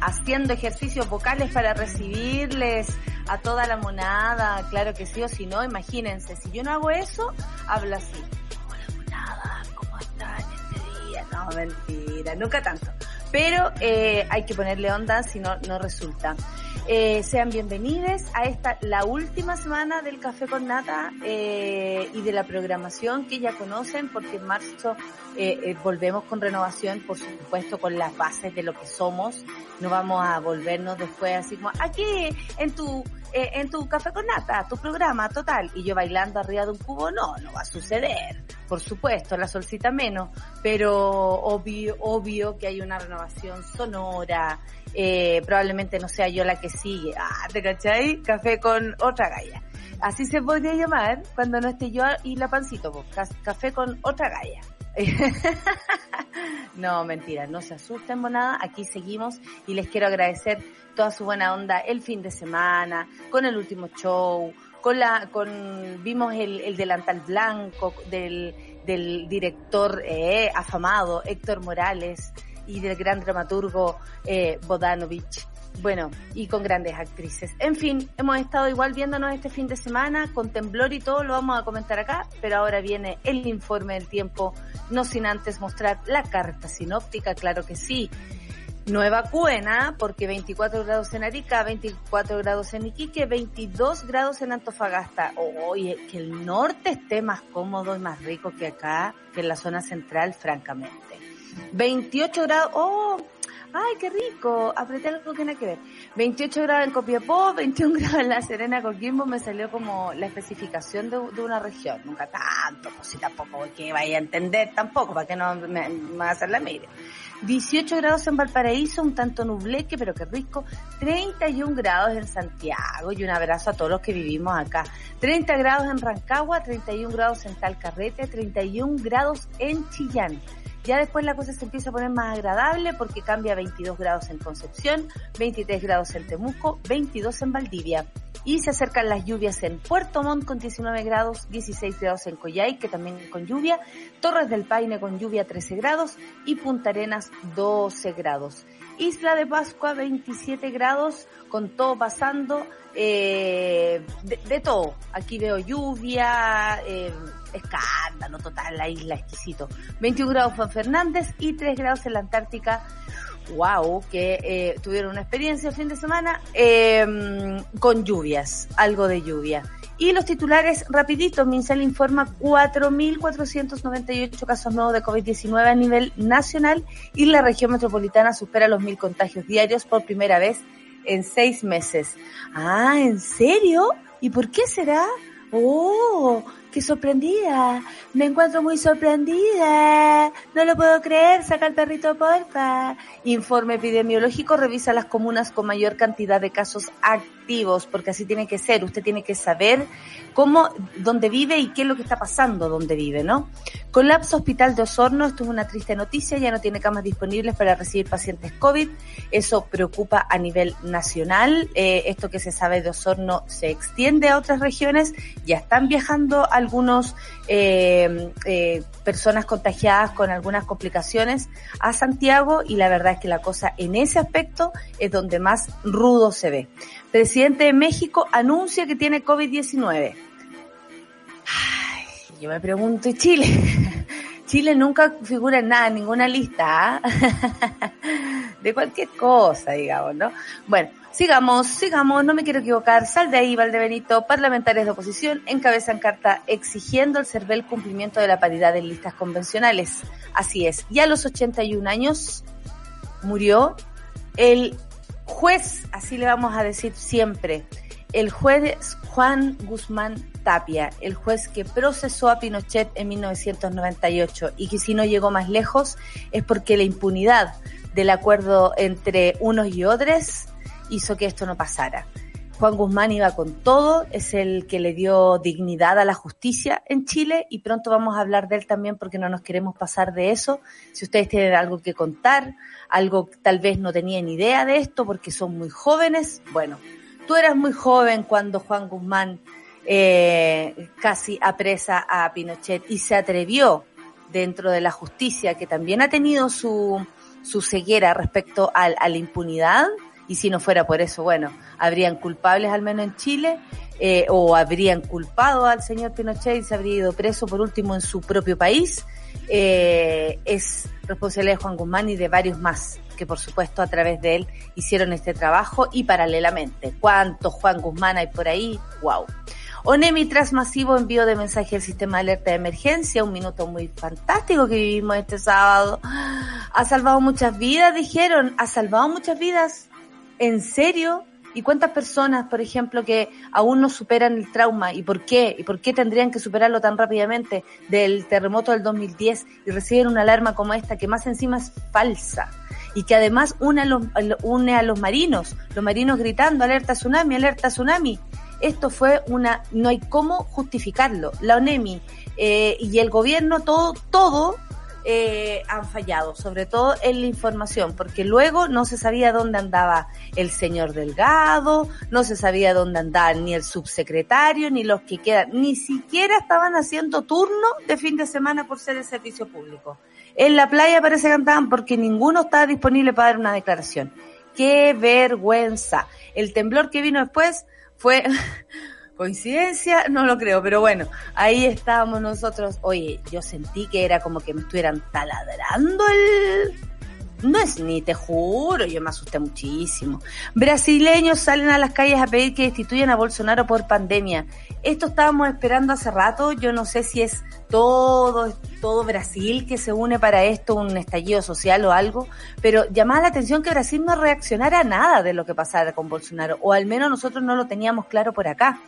Haciendo ejercicios vocales para recibirles a toda la monada, claro que sí, o si no, imagínense, si yo no hago eso, hablo así. Hola monada, ¿cómo están este día? No, mentira, nunca tanto. Pero eh, hay que ponerle onda, si no, no resulta. Eh, sean bienvenidos a esta, la última semana del Café con Nata eh, y de la programación que ya conocen, porque en marzo eh, eh, volvemos con renovación, por supuesto, con las bases de lo que somos. No vamos a volvernos después así como aquí en tu eh, en tu café con nata, tu programa total, y yo bailando arriba de un cubo, no, no va a suceder. Por supuesto, la solcita menos, pero obvio, obvio que hay una renovación sonora, eh, probablemente no sea yo la que sigue. Ah, ¿te cachai? Café con otra galla. Así se podría llamar cuando no esté yo y la pancito, pues, café con otra galla. no, mentira, no se asusten, nada. Aquí seguimos y les quiero agradecer toda su buena onda el fin de semana, con el último show, con la, con, vimos el, el delantal blanco del, del director eh, afamado Héctor Morales y del gran dramaturgo eh, Bodanovich. Bueno, y con grandes actrices. En fin, hemos estado igual viéndonos este fin de semana con temblor y todo, lo vamos a comentar acá, pero ahora viene el informe del tiempo, no sin antes mostrar la carta sinóptica, claro que sí. No evacúen, ¿ah? porque 24 grados en Arica, 24 grados en Iquique, 22 grados en Antofagasta. Oye, que el norte esté más cómodo y más rico que acá, que en la zona central, francamente. 28 grados, oh, ay, qué rico, apreté algo que no que ver. 28 grados en Copiapó, 21 grados en La Serena, Coquimbo, me salió como la especificación de, de una región. Nunca tanto, pues si tampoco que vaya a entender tampoco, para que no me, me va a hacer la media. 18 grados en Valparaíso, un tanto nubleque, pero qué rico. 31 grados en Santiago y un abrazo a todos los que vivimos acá. 30 grados en Rancagua, 31 grados en Talcarrete, 31 grados en Chillán. Ya después la cosa se empieza a poner más agradable porque cambia a 22 grados en Concepción, 23 grados en Temuco, 22 en Valdivia. Y se acercan las lluvias en Puerto Montt con 19 grados, 16 grados en Coyhai, que también con lluvia, Torres del Paine con lluvia 13 grados y Punta Arenas 12 grados. Isla de Pascua 27 grados, con todo pasando, eh, de, de, todo. Aquí veo lluvia, eh, escándalo total, la isla exquisito. 21 grados Juan Fernández y 3 grados en la Antártica. Wow, que eh, tuvieron una experiencia el fin de semana eh, con lluvias, algo de lluvia. Y los titulares, rapidito, Minsal informa 4.498 casos nuevos de COVID-19 a nivel nacional y la región metropolitana supera los mil contagios diarios por primera vez en seis meses. Ah, ¿en serio? ¿Y por qué será? Oh, qué sorprendida. Me encuentro muy sorprendida. No lo puedo creer. Saca el perrito, porfa. Informe epidemiológico revisa las comunas con mayor cantidad de casos activos, porque así tiene que ser. Usted tiene que saber cómo, dónde vive y qué es lo que está pasando donde vive, ¿no? Colapso Hospital de Osorno. Esto es una triste noticia. Ya no tiene camas disponibles para recibir pacientes COVID. Eso preocupa a nivel nacional. Eh, esto que se sabe de Osorno se extiende a otras regiones. Ya están viajando algunos eh, eh, personas contagiadas con algunas complicaciones a Santiago y la verdad es que la cosa en ese aspecto es donde más rudo se ve. Presidente de México anuncia que tiene COVID-19. Yo me pregunto, ¿y Chile? Chile nunca figura en nada, en ninguna lista. ¿ah? de cualquier cosa, digamos, ¿no? Bueno, sigamos, sigamos, no me quiero equivocar, sal de ahí, Valdebenito, parlamentarios de oposición encabezan carta exigiendo el cumplimiento de la paridad en listas convencionales. Así es, ya a los 81 años murió el juez, así le vamos a decir siempre, el juez Juan Guzmán Tapia, el juez que procesó a Pinochet en 1998 y que si no llegó más lejos es porque la impunidad del acuerdo entre unos y otros hizo que esto no pasara. Juan Guzmán iba con todo, es el que le dio dignidad a la justicia en Chile y pronto vamos a hablar de él también porque no nos queremos pasar de eso. Si ustedes tienen algo que contar, algo tal vez no tenían idea de esto porque son muy jóvenes, bueno, tú eras muy joven cuando Juan Guzmán eh, casi apresa a Pinochet y se atrevió dentro de la justicia que también ha tenido su, su ceguera respecto a la impunidad. Y si no fuera por eso, bueno, habrían culpables al menos en Chile, eh, o habrían culpado al señor Pinochet y se habría ido preso por último en su propio país, eh, es responsabilidad de Juan Guzmán y de varios más que por supuesto a través de él hicieron este trabajo y paralelamente. ¿Cuántos Juan Guzmán hay por ahí? ¡Wow! ONEMI tras masivo envío de mensaje al sistema de alerta de emergencia, un minuto muy fantástico que vivimos este sábado. Ha salvado muchas vidas, dijeron, ha salvado muchas vidas. ¿En serio? ¿Y cuántas personas, por ejemplo, que aún no superan el trauma? ¿Y por qué? ¿Y por qué tendrían que superarlo tan rápidamente del terremoto del 2010 y reciben una alarma como esta que más encima es falsa? Y que además une a los, une a los marinos, los marinos gritando, alerta tsunami, alerta tsunami. Esto fue una, no hay cómo justificarlo. La ONEMI eh, y el gobierno, todo, todo eh, han fallado, sobre todo en la información, porque luego no se sabía dónde andaba el señor Delgado, no se sabía dónde andaba ni el subsecretario, ni los que quedan, ni siquiera estaban haciendo turno de fin de semana por ser el servicio público. En la playa parece que andaban porque ninguno estaba disponible para dar una declaración. ¡Qué vergüenza! El temblor que vino después fue ¿Coincidencia? No lo creo, pero bueno, ahí estábamos nosotros. Oye, yo sentí que era como que me estuvieran taladrando el... No es ni, te juro, yo me asusté muchísimo. Brasileños salen a las calles a pedir que destituyan a Bolsonaro por pandemia. Esto estábamos esperando hace rato, yo no sé si es todo, todo Brasil que se une para esto, un estallido social o algo, pero llamaba la atención que Brasil no reaccionara a nada de lo que pasara con Bolsonaro, o al menos nosotros no lo teníamos claro por acá.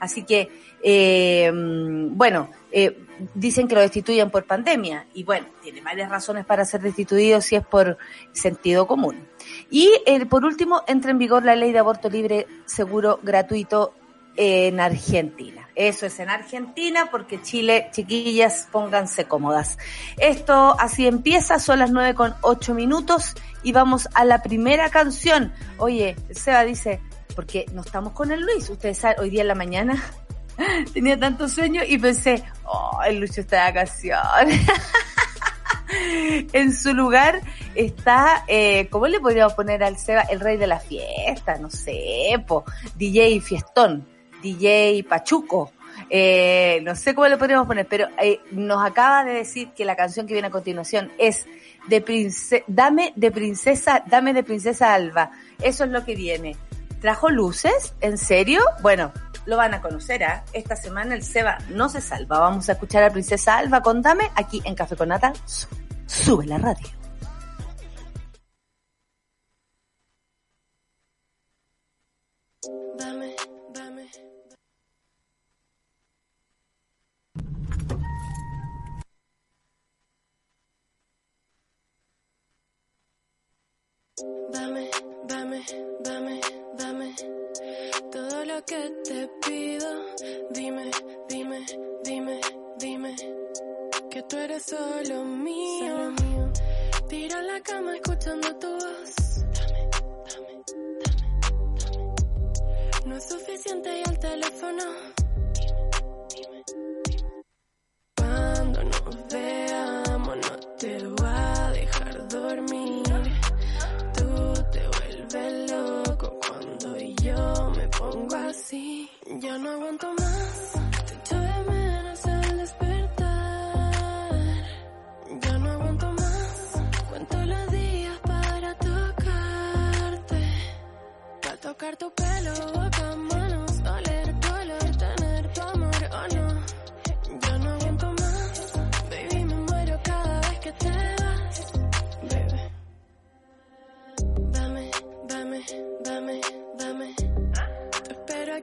Así que, eh, bueno, eh, dicen que lo destituyen por pandemia y bueno, tiene varias razones para ser destituido si es por sentido común. Y eh, por último, entra en vigor la ley de aborto libre, seguro, gratuito en Argentina. Eso es en Argentina porque Chile, chiquillas, pónganse cómodas. Esto así empieza, son las nueve con ocho minutos y vamos a la primera canción. Oye, Seba dice, porque no estamos con el Luis. Ustedes saben, hoy día en la mañana tenía tanto sueño y pensé, oh, el Lucho está de vacaciones. en su lugar está, eh, ¿cómo le podríamos poner al Seba? El rey de la fiesta, no sé, po, DJ Fiestón, DJ Pachuco. Eh, no sé cómo le podríamos poner, pero eh, nos acaba de decir que la canción que viene a continuación es de princesa, dame de princesa, dame de princesa Alba. Eso es lo que viene. ¿Trajo luces? ¿En serio? Bueno, lo van a conocer, ¿ah? Esta semana el Seba no se salva. Vamos a escuchar a Princesa Alba, contame, aquí en Café con. Sube la radio. Dame, dame. Dame, dame, dame dame todo lo que te pido. Dime, dime, dime, dime que tú eres solo mío. Tira en la cama escuchando tu voz. Dame, dame, dame, dame. No es suficiente y el teléfono. Dime, dime, dime. Cuando nos veamos no te voy a dejar dormir. Tú te vuelves y yo me pongo así. Ya no aguanto más, te echo de menos al despertar. Ya no aguanto más, cuento los días para tocarte. Para tocar tu pelo, boca,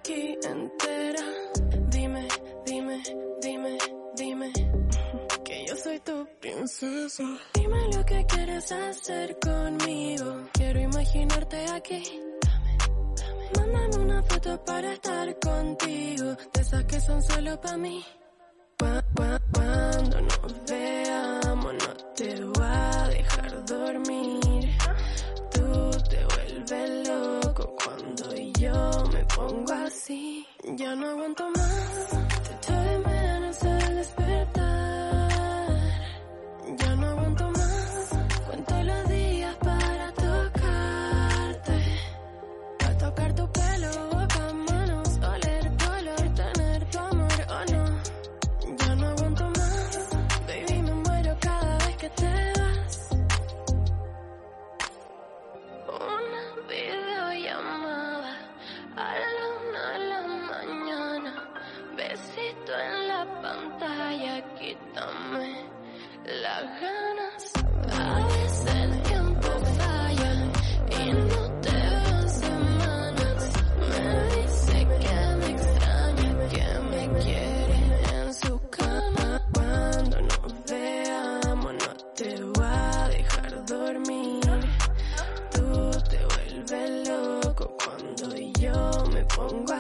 aquí entera. Dime, dime, dime, dime que yo soy tu princesa. Dime lo que quieres hacer conmigo. Quiero imaginarte aquí. Dame, dame. Mándame una foto para estar contigo. De esas que son solo para mí. Cuando nos veamos no te va a dejar dormir. Vuelves loco cuando yo me pongo así. Ya no aguanto más.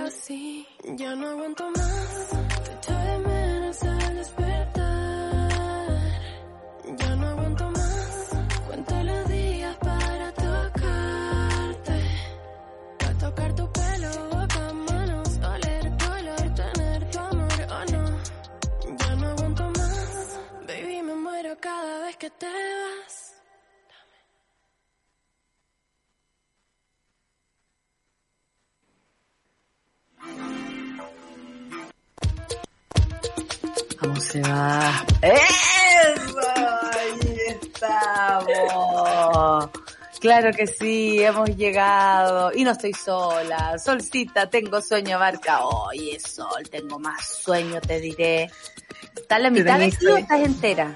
Así. Ya no aguanto más. Te echo de menos al despertar. Ya no aguanto más. Cuento los días para tocarte. Para tocar tu pelo, boca, manos, oler tu olor, tener tu amor o no. Ya no aguanto más. Baby, me muero cada vez que te vas. ¿Cómo se va? ¡Eso! Ahí estamos. Claro que sí, hemos llegado. Y no estoy sola. Solcita, tengo sueño, Barca. Oye, Sol, tengo más sueño, te diré. ¿Estás la mitad ti o estás entera?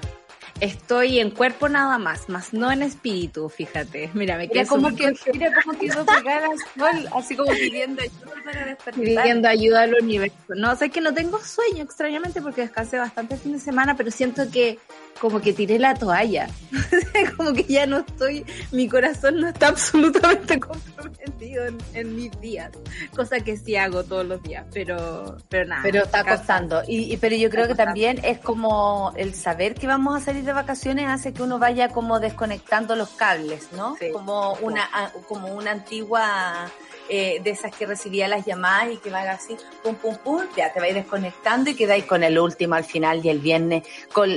Estoy en cuerpo nada más, más no en espíritu, fíjate. Mira, me Mira cómo, que, mira cómo quedó pegada Sol, así como pidiendo ayuda para despertar. pidiendo ayuda al universo. No, sé que no tengo sueño extrañamente porque descansé bastante el fin de semana, pero siento que como que tiré la toalla. como que ya no estoy, mi corazón no está absolutamente comprometido en, en mis días, cosa que sí hago todos los días, pero, pero nada. Pero está costando. Y, y- pero yo creo que también es como el saber que vamos a salir de vacaciones hace que uno vaya como desconectando los cables, ¿no? Sí. Como una como una antigua eh, de esas que recibía las llamadas y que va así, pum, pum, pum, ya te vais desconectando y quedáis con el último al final y el viernes,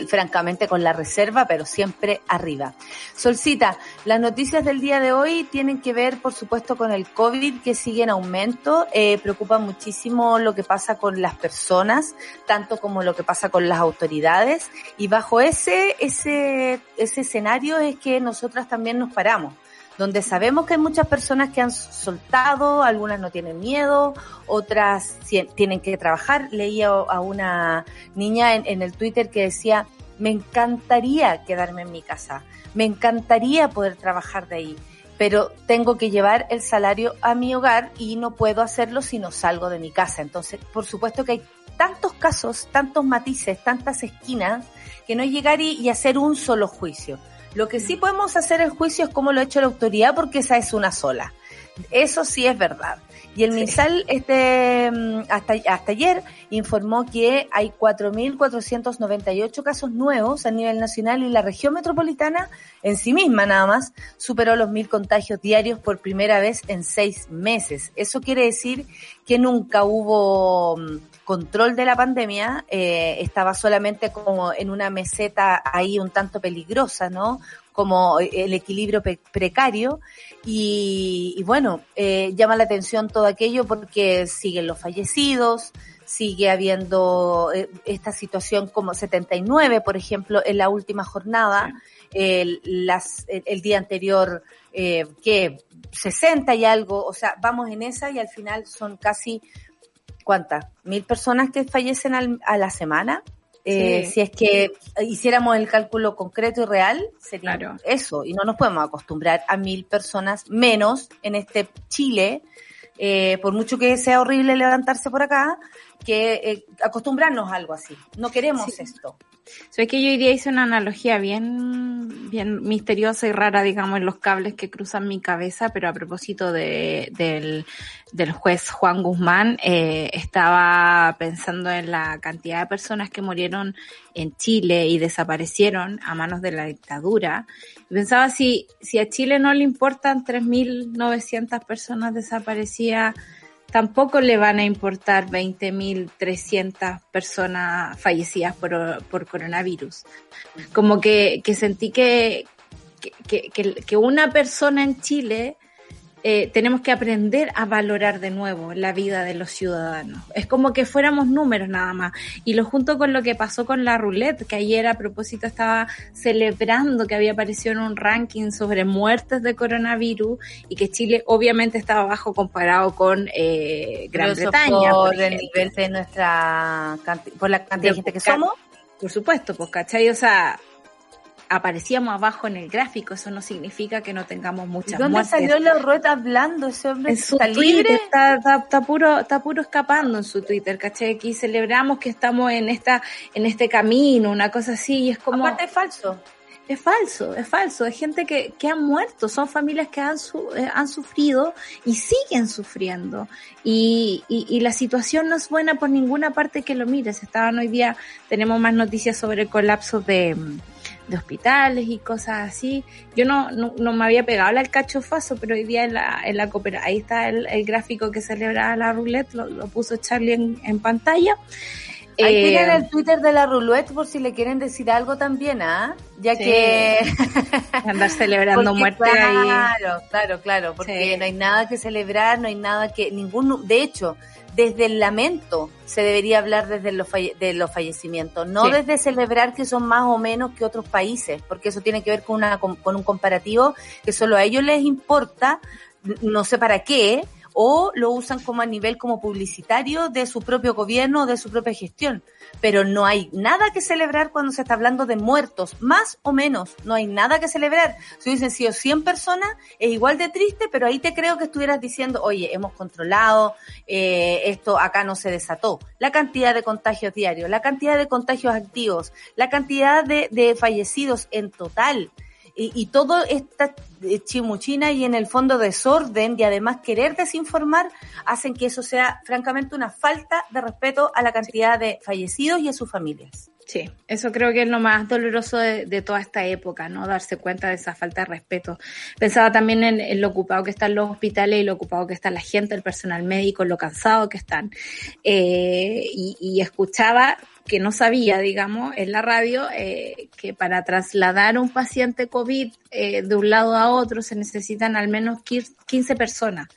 francamente con la reserva, pero siempre arriba. Solcita, las noticias del día de hoy tienen que ver, por supuesto, con el COVID que sigue en aumento. Eh, preocupa muchísimo lo que pasa con las personas, tanto como lo que pasa con las autoridades. Y bajo ese, ese, ese escenario es que nosotras también nos paramos donde sabemos que hay muchas personas que han soltado, algunas no tienen miedo, otras tienen que trabajar. Leía a una niña en, en el Twitter que decía, me encantaría quedarme en mi casa, me encantaría poder trabajar de ahí, pero tengo que llevar el salario a mi hogar y no puedo hacerlo si no salgo de mi casa. Entonces, por supuesto que hay tantos casos, tantos matices, tantas esquinas, que no llegar y hacer un solo juicio. Lo que sí podemos hacer el juicio es como lo ha hecho la autoridad, porque esa es una sola. Eso sí es verdad. Y el Sí. MinSal este, mm, hasta, hasta ayer informó que hay 4.498 casos nuevos a nivel nacional y la región metropolitana en sí misma nada más superó los mil contagios diarios por primera vez en seis meses. Eso quiere decir que nunca hubo mm, control de la pandemia, eh, estaba solamente como en una meseta ahí un tanto peligrosa, ¿no? Como el equilibrio precario y, y bueno, eh, llama la atención todo aquello porque siguen los fallecidos, sigue habiendo eh, esta situación como 79, por ejemplo, en la última jornada, el, las, el, el día anterior, eh, que 60 y algo, o sea, vamos en esa y al final son casi, ¿cuántas? ¿Mil personas que fallecen al- a la semana? Eh, Sí. Si es que hiciéramos el cálculo concreto y real, sería Claro. eso. Y no nos podemos acostumbrar a mil personas menos en este Chile, eh, por mucho que sea horrible levantarse por acá, que eh, acostumbrarnos a algo así. No queremos esto. Sabes que yo hoy día hice una analogía bien, bien misteriosa y rara, digamos, en los cables que cruzan mi cabeza, pero a propósito de, del, del juez Juan Guzmán, eh, estaba pensando en la cantidad de personas que murieron en Chile y desaparecieron a manos de la dictadura. Y pensaba si, si a Chile no le importan 3.900 personas desaparecidas, tampoco le van a importar 20.300 personas fallecidas por, por coronavirus. Como que, que sentí que, que, que, que una persona en Chile eh, tenemos que aprender a valorar de nuevo la vida de los ciudadanos. Es como que fuéramos números nada más. Y lo junto con lo que pasó con la roulette, que ayer a propósito estaba celebrando que había aparecido en un ranking sobre muertes de coronavirus y que Chile obviamente estaba bajo comparado con eh, Gran Bretaña. Por, el nivel de nuestra, por la cantidad de gente que somos. Por supuesto, pues, ¿cachai? O sea, aparecíamos abajo en el gráfico, eso no significa que no tengamos muchas ¿Dónde muertes. salió la rueda hablando? Ese hombre en su está Twitter está, está, está puro, está puro escapando en su Twitter, ¿cachai? Aquí celebramos que estamos en esta, en este camino, una cosa así, y es como, Aparte es falso. es falso, es falso, es gente que, que han muerto, son familias que han, su, eh, han sufrido y siguen sufriendo. Y, y, y la situación no es buena por ninguna parte que lo mires. Estaban hoy día, tenemos más noticias sobre el colapso de, de hospitales y cosas así. Yo no, no, no me había pegado al cachofazo, pero hoy día en la, en la coopera, ahí está el, el gráfico que celebraba la roulette, lo, lo puso Charlie en, en pantalla. Ahí Eh, tienen el Twitter de la Roulette por si le quieren decir algo también, ¿ah? Ya Sí. que... andar celebrando Porque muerte claro, ahí. Claro, claro, porque Sí. no hay nada que celebrar, no hay nada que... ningún De hecho, desde el lamento se debería hablar desde los, falle- de los fallecimientos, no Sí. desde celebrar que son más o menos que otros países, porque eso tiene que ver con, una, con, con un comparativo que solo a ellos les importa, no sé para qué, o lo usan como a nivel como publicitario de su propio gobierno, de su propia gestión. Pero no hay nada que celebrar cuando se está hablando de muertos, más o menos, no hay nada que celebrar. Si hubiesen sido 100 personas, es igual de triste, pero ahí te creo que estuvieras diciendo, oye, hemos controlado, eh, esto acá no se desató. La cantidad de contagios diarios, la cantidad de contagios activos, la cantidad de, de fallecidos en total y, y todo esta chimuchina y en el fondo desorden y además querer desinformar hacen que eso sea francamente una falta de respeto a la cantidad de fallecidos y a sus familias. Sí, eso creo que es lo más doloroso de, de toda esta época, ¿no? Darse cuenta de esa falta de respeto. Pensaba también en, en lo ocupado que están los hospitales y lo ocupado que está la gente, el personal médico, lo cansado que están. Eh, y, y escuchaba que no sabía, digamos, en la radio, eh, que para trasladar un paciente COVID eh, de un lado a otro se necesitan al menos 15 personas.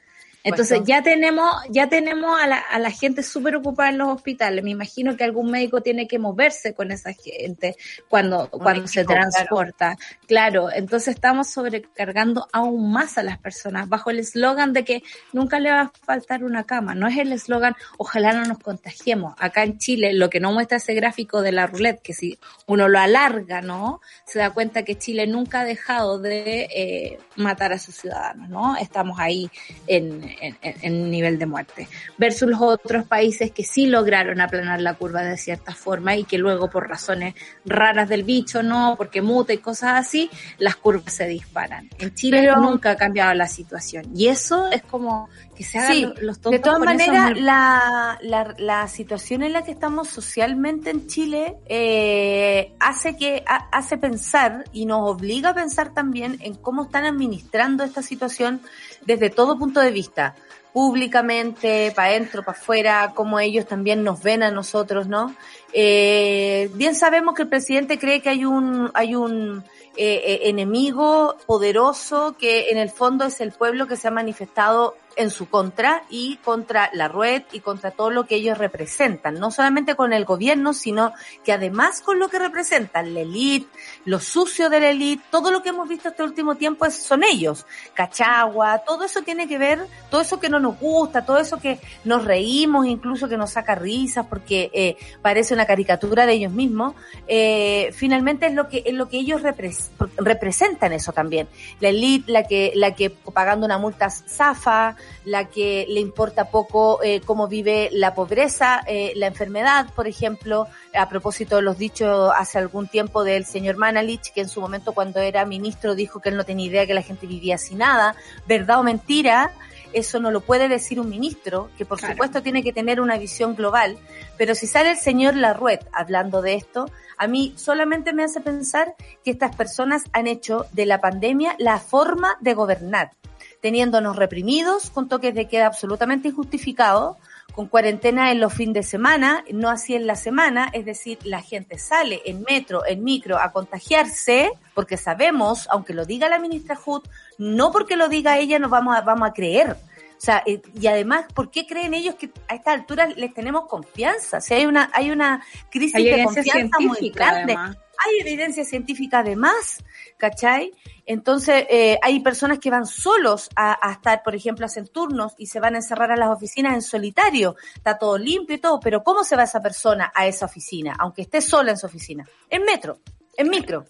Entonces ya tenemos, ya tenemos a la, a la gente súper ocupada en los hospitales. Me imagino que algún médico tiene que moverse con esa gente cuando, cuando se claro. transporta. Claro. entonces estamos sobrecargando aún más a las personas bajo el eslogan de que nunca le va a faltar una cama. No es el eslogan, ojalá no nos contagiemos. Acá en Chile, lo que no muestra ese gráfico de la roulette, que si uno lo alarga, ¿no? Se da cuenta que Chile nunca ha dejado de eh, matar a sus ciudadanos, ¿no? Estamos ahí en, en, en nivel de muerte. Versus los otros países que sí lograron aplanar la curva de cierta forma y que luego por razones raras del bicho, ¿no? Porque muta y cosas así, las curvas se disparan. En Chile Pero- nunca ha cambiado la situación. Y eso es como que se hagan Sí, lo- los tontos de todas maneras, la, la, la situación en la que estamos socialmente en Chile eh, hace que ha- hace pensar y nos obliga a pensar también en cómo están administrando esta situación desde todo punto de vista, públicamente, para adentro, para afuera, cómo ellos también nos ven a nosotros, ¿no? Eh, bien sabemos que el presidente cree que hay un hay un eh, enemigo poderoso que en el fondo es el pueblo que se ha manifestado en su contra y contra la red y contra todo lo que ellos representan, no solamente con el gobierno, sino que además con lo que representan, la elite, lo sucio de la elite, todo lo que hemos visto este último tiempo son ellos, Cachagua, todo eso tiene que ver, todo eso que no nos gusta, todo eso que nos reímos, incluso que nos saca risas porque eh, parece una caricatura de ellos mismos, eh, finalmente es lo que es lo que ellos repres- representan eso también, la elite, la que la que pagando una multa zafa, la que le importa poco eh, cómo vive la pobreza, eh, la enfermedad, por ejemplo, a propósito de los dichos hace algún tiempo del señor Manalich, que en su momento cuando era ministro dijo que él no tenía idea que la gente vivía sin nada, verdad o mentira, eso no lo puede decir un ministro, que por supuesto tiene que tener una visión global, pero si sale el señor Larruet hablando de esto, a mí solamente me hace pensar que estas personas han hecho de la pandemia la forma de gobernar, teniéndonos reprimidos con toques de queda absolutamente injustificados, con cuarentena en los fines de semana, no así en la semana, es decir, la gente sale en metro, en micro a contagiarse, porque sabemos, aunque lo diga la ministra Hood, no porque lo diga ella nos vamos a, vamos a creer. O sea, eh, y además, ¿por qué creen ellos que a esta altura les tenemos confianza? O sea, hay una, hay una crisis de confianza muy grande. Hay evidencia científica además, ¿cachai? Entonces, eh, hay personas que van solos a, estar, por ejemplo, a hacer turnos y se van a encerrar a las oficinas en solitario. Está todo limpio y todo, pero ¿cómo se va esa persona a esa oficina? Aunque esté sola en su oficina. En metro, en micro.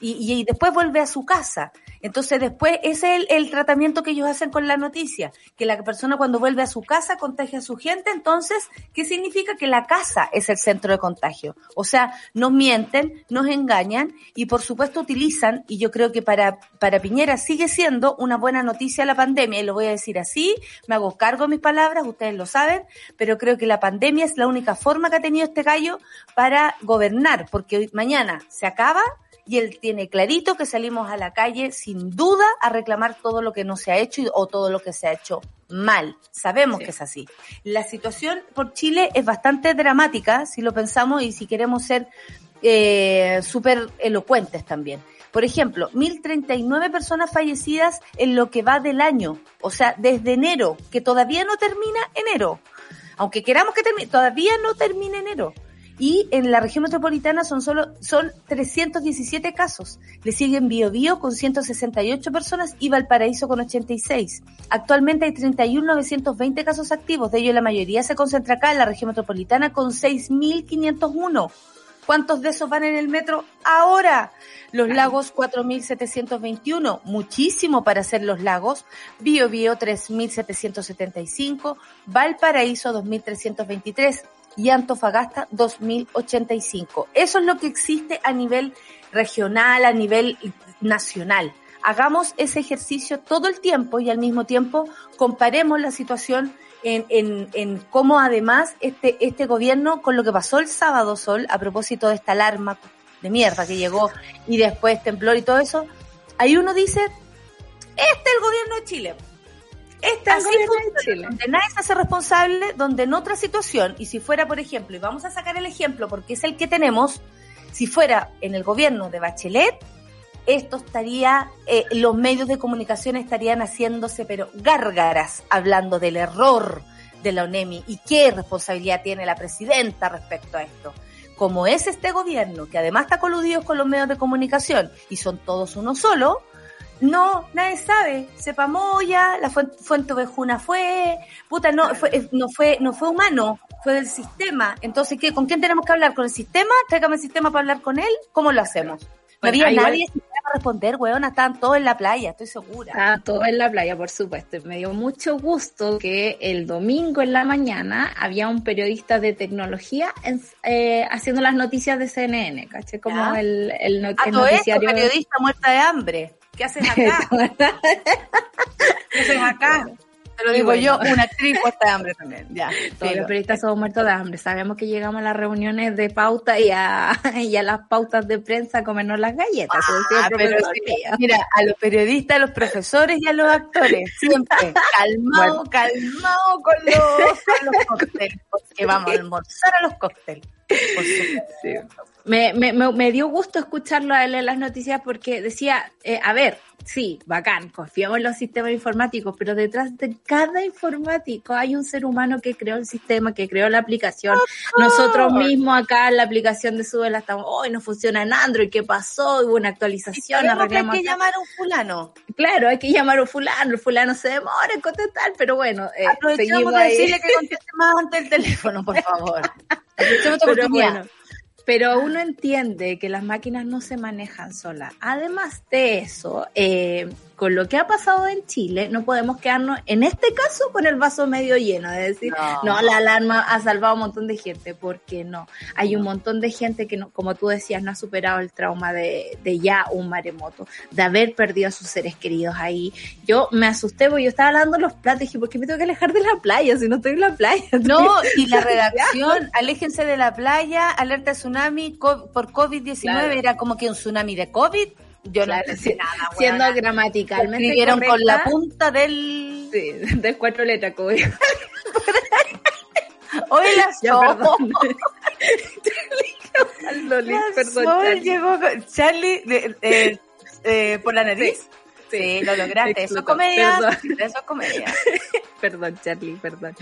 Y, y, después vuelve a su casa. Entonces después ese es el, tratamiento que ellos hacen con la noticia, que la persona cuando vuelve a su casa contagia a su gente, entonces, ¿qué significa? Que la casa es el centro de contagio. O sea, nos mienten, nos engañan y por supuesto utilizan, y yo creo que para, para Piñera sigue siendo una buena noticia la pandemia, y lo voy a decir así, me hago cargo de mis palabras, ustedes lo saben, pero creo que la pandemia es la única forma que ha tenido este gallo para gobernar, porque hoy, mañana se acaba y él tiene clarito que salimos a la calle sin duda a reclamar todo lo que no se ha hecho o todo lo que se ha hecho mal. Sabemos que es así. La situación por Chile es bastante dramática si lo pensamos y si queremos ser eh, súper elocuentes también. Por ejemplo, 1.039 personas fallecidas en lo que va del año, o sea, desde enero, que todavía no termina enero. Aunque queramos que termine, todavía no termina enero y en la región metropolitana son solo son 317 casos. Le siguen Biobío con 168 personas y Valparaíso con 86. Actualmente hay 31.920 casos activos, de ellos la mayoría se concentra acá en la región metropolitana con 6.501. ¿Cuántos de esos van en el metro ahora? Los lagos 4.721, muchísimo para ser los lagos. Bio Bio 3.775, Valparaíso 2.323 y Antofagasta 2085. Eso es lo que existe a nivel regional, a nivel nacional. Hagamos ese ejercicio todo el tiempo y al mismo tiempo comparemos la situación en, en, en cómo además este, este gobierno, con lo que pasó el sábado sol, a propósito de esta alarma de mierda que llegó y después temblor y todo eso, ahí uno dice, este es el gobierno de Chile este así funciona, donde nadie se hace responsable, donde en otra situación, y si fuera, por ejemplo, y vamos a sacar el ejemplo porque es el que tenemos, si fuera en el gobierno de Bachelet, esto estaría, eh, los medios de comunicación estarían haciéndose, pero gárgaras, hablando del error de la ONEMI y qué responsabilidad tiene la presidenta respecto a esto. Como es este gobierno, que además está coludido con los medios de comunicación y son todos uno solo, no, nadie sabe. Sepamoya, la fuente, ovejuna fue, puta, no, fue, no fue, no fue humano, fue del sistema. Entonces, ¿qué? ¿Con quién tenemos que hablar? ¿Con el sistema? Tráigame el sistema para hablar con él. ¿Cómo lo hacemos? No había nadie para responder, weón, estaban todos en la playa, estoy segura. Ah, todos en la playa, por supuesto. Me dio mucho gusto que el domingo en la mañana había un periodista de tecnología eh, haciendo las noticias de CNN, ¿caché? Como el, el, el, el noticiario. periodista muerta de hambre. ¿Qué haces acá? ¿Qué haces acá? Te lo digo yo, una actriz muerta de hambre también. Ya, sí, los periodistas somos muertos de hambre. Sabemos que llegamos a las reuniones de pauta y a, y a las pautas de prensa a comernos las galletas. Ah, pero mira, a los periodistas, a los profesores y a los actores, siempre calmado, calmado con los, con los cócteles, porque vamos a almorzar a los cócteles. Sí. Me, me, me, dio gusto escucharlo a él en las noticias porque decía, eh, a ver, sí, bacán, confiamos en los sistemas informáticos, pero detrás de cada informático hay un ser humano que creó el sistema, que creó la aplicación. Nosotros mismos acá en la aplicación de Subela estamos, hoy no funciona en Android, ¿qué pasó? Hubo una actualización, arreglamos. Hay que llamar a un fulano. Claro, hay que llamar a un fulano, el fulano se demora en contestar, pero bueno, eh, seguimos ahí. decirle que conteste más ante el teléfono, por favor. pero bueno pero uno entiende que las máquinas no se manejan solas. Además de eso, eh, con lo que ha pasado en Chile, no podemos quedarnos, en este caso, con el vaso medio lleno, de decir, no, la alarma ha salvado a un montón de gente, porque no. Hay un montón de gente que, no, como tú decías, no ha superado el trauma de, de ya un maremoto, de haber perdido a sus seres queridos ahí. Yo me asusté porque yo estaba lavando los platos y dije, ¿por qué me tengo que alejar de la playa si no estoy en la playa? No, y la redacción, aléjense de la playa, alerta tsunami por COVID-19, era como que un tsunami de COVID. Yo no sé nada, Siendo gramaticalmente Escribieron con la punta del... Sí, de cuatro letras, como Hoy las ya, perdón. perdón, Charlie. llegó Charlie eh, eh, por la nariz. Sí, lo lograste. Eso es comedia. Eso es comedia. perdón, Charlie, perdón.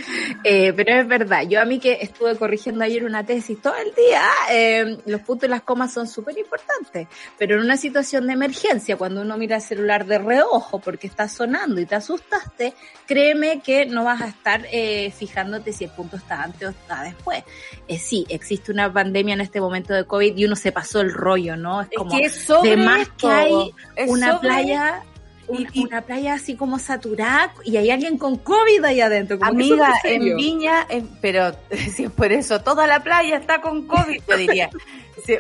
Eh, pero es verdad, yo a mí que estuve corrigiendo ayer una tesis todo el día, eh, los puntos y las comas son súper importantes, pero en una situación de emergencia, cuando uno mira el celular de reojo porque está sonando y te asustaste, créeme que no vas a estar eh, fijándote si el punto está antes o está después. Eh, sí, existe una pandemia en este momento de COVID y uno se pasó el rollo, ¿no? Es como de más que hay una playa una, playa así como saturada y hay alguien con COVID ahí adentro. Amiga, en Viña, pero si es por eso, toda la playa está con COVID, yo diría.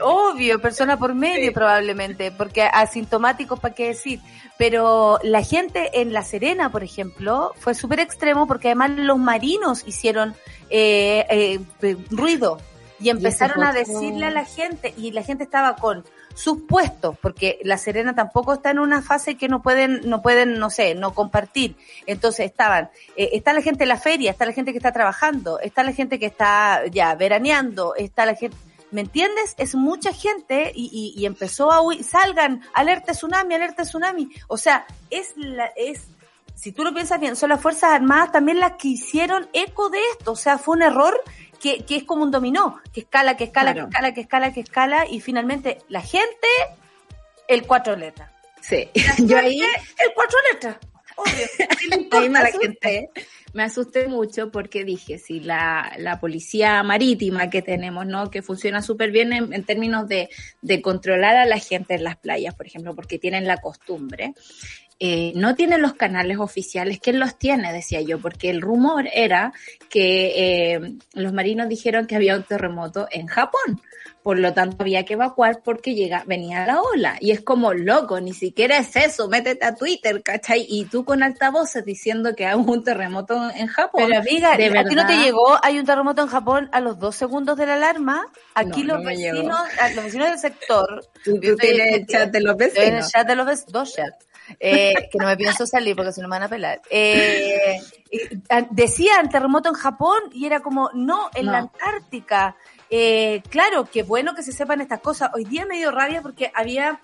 obvio, persona por medio probablemente, porque asintomáticos, ¿para qué decir? Pero la gente en La Serena, por ejemplo, fue súper extremo porque además los marinos hicieron eh, eh, ruido y empezaron a decirle a la gente y la gente estaba con sus puestos, porque La Serena tampoco está en una fase que no pueden, no pueden, no sé, no compartir. Entonces estaban, eh, está la gente en la feria, está la gente que está trabajando, está la gente que está ya veraneando, está la gente, ¿me entiendes? Es mucha gente y, y, empezó a huir, salgan, alerta tsunami, alerta tsunami. O sea, es la, es, si tú lo piensas bien, son las Fuerzas Armadas también las que hicieron eco de esto. O sea, fue un error que, que es como un dominó, que escala, que escala, que escala, que escala, que escala, y finalmente la gente, el cuatro letras. Sí, yo ahí... El cuatro letras. Obvio. me, asusté, me asusté mucho porque dije, si la, la policía marítima que tenemos, ¿no? Que funciona súper bien en, en, términos de, de controlar a la gente en las playas, por ejemplo, porque tienen la costumbre. Eh, no tienen los canales oficiales, ¿quién los tiene? Decía yo, porque el rumor era que eh, los marinos dijeron que había un terremoto en Japón, por lo tanto había que evacuar porque llega, venía la ola. Y es como loco, ni siquiera es eso, métete a Twitter, ¿cachai? Y tú con altavoces diciendo que hay un terremoto en Japón. Pero amiga, ¿de ¿a ti no te llegó? Hay un terremoto en Japón a los dos segundos de la alarma. Aquí los vecinos, los vecinos del sector. Tú, tienes el chat de los vecinos. el chat de los vecinos, dos chats eh, que no me pienso salir porque si no me van a pelar. Eh, decían terremoto en Japón y era como, no, en la Antártica. Eh, claro, qué bueno que se sepan estas cosas. Hoy día me dio rabia porque había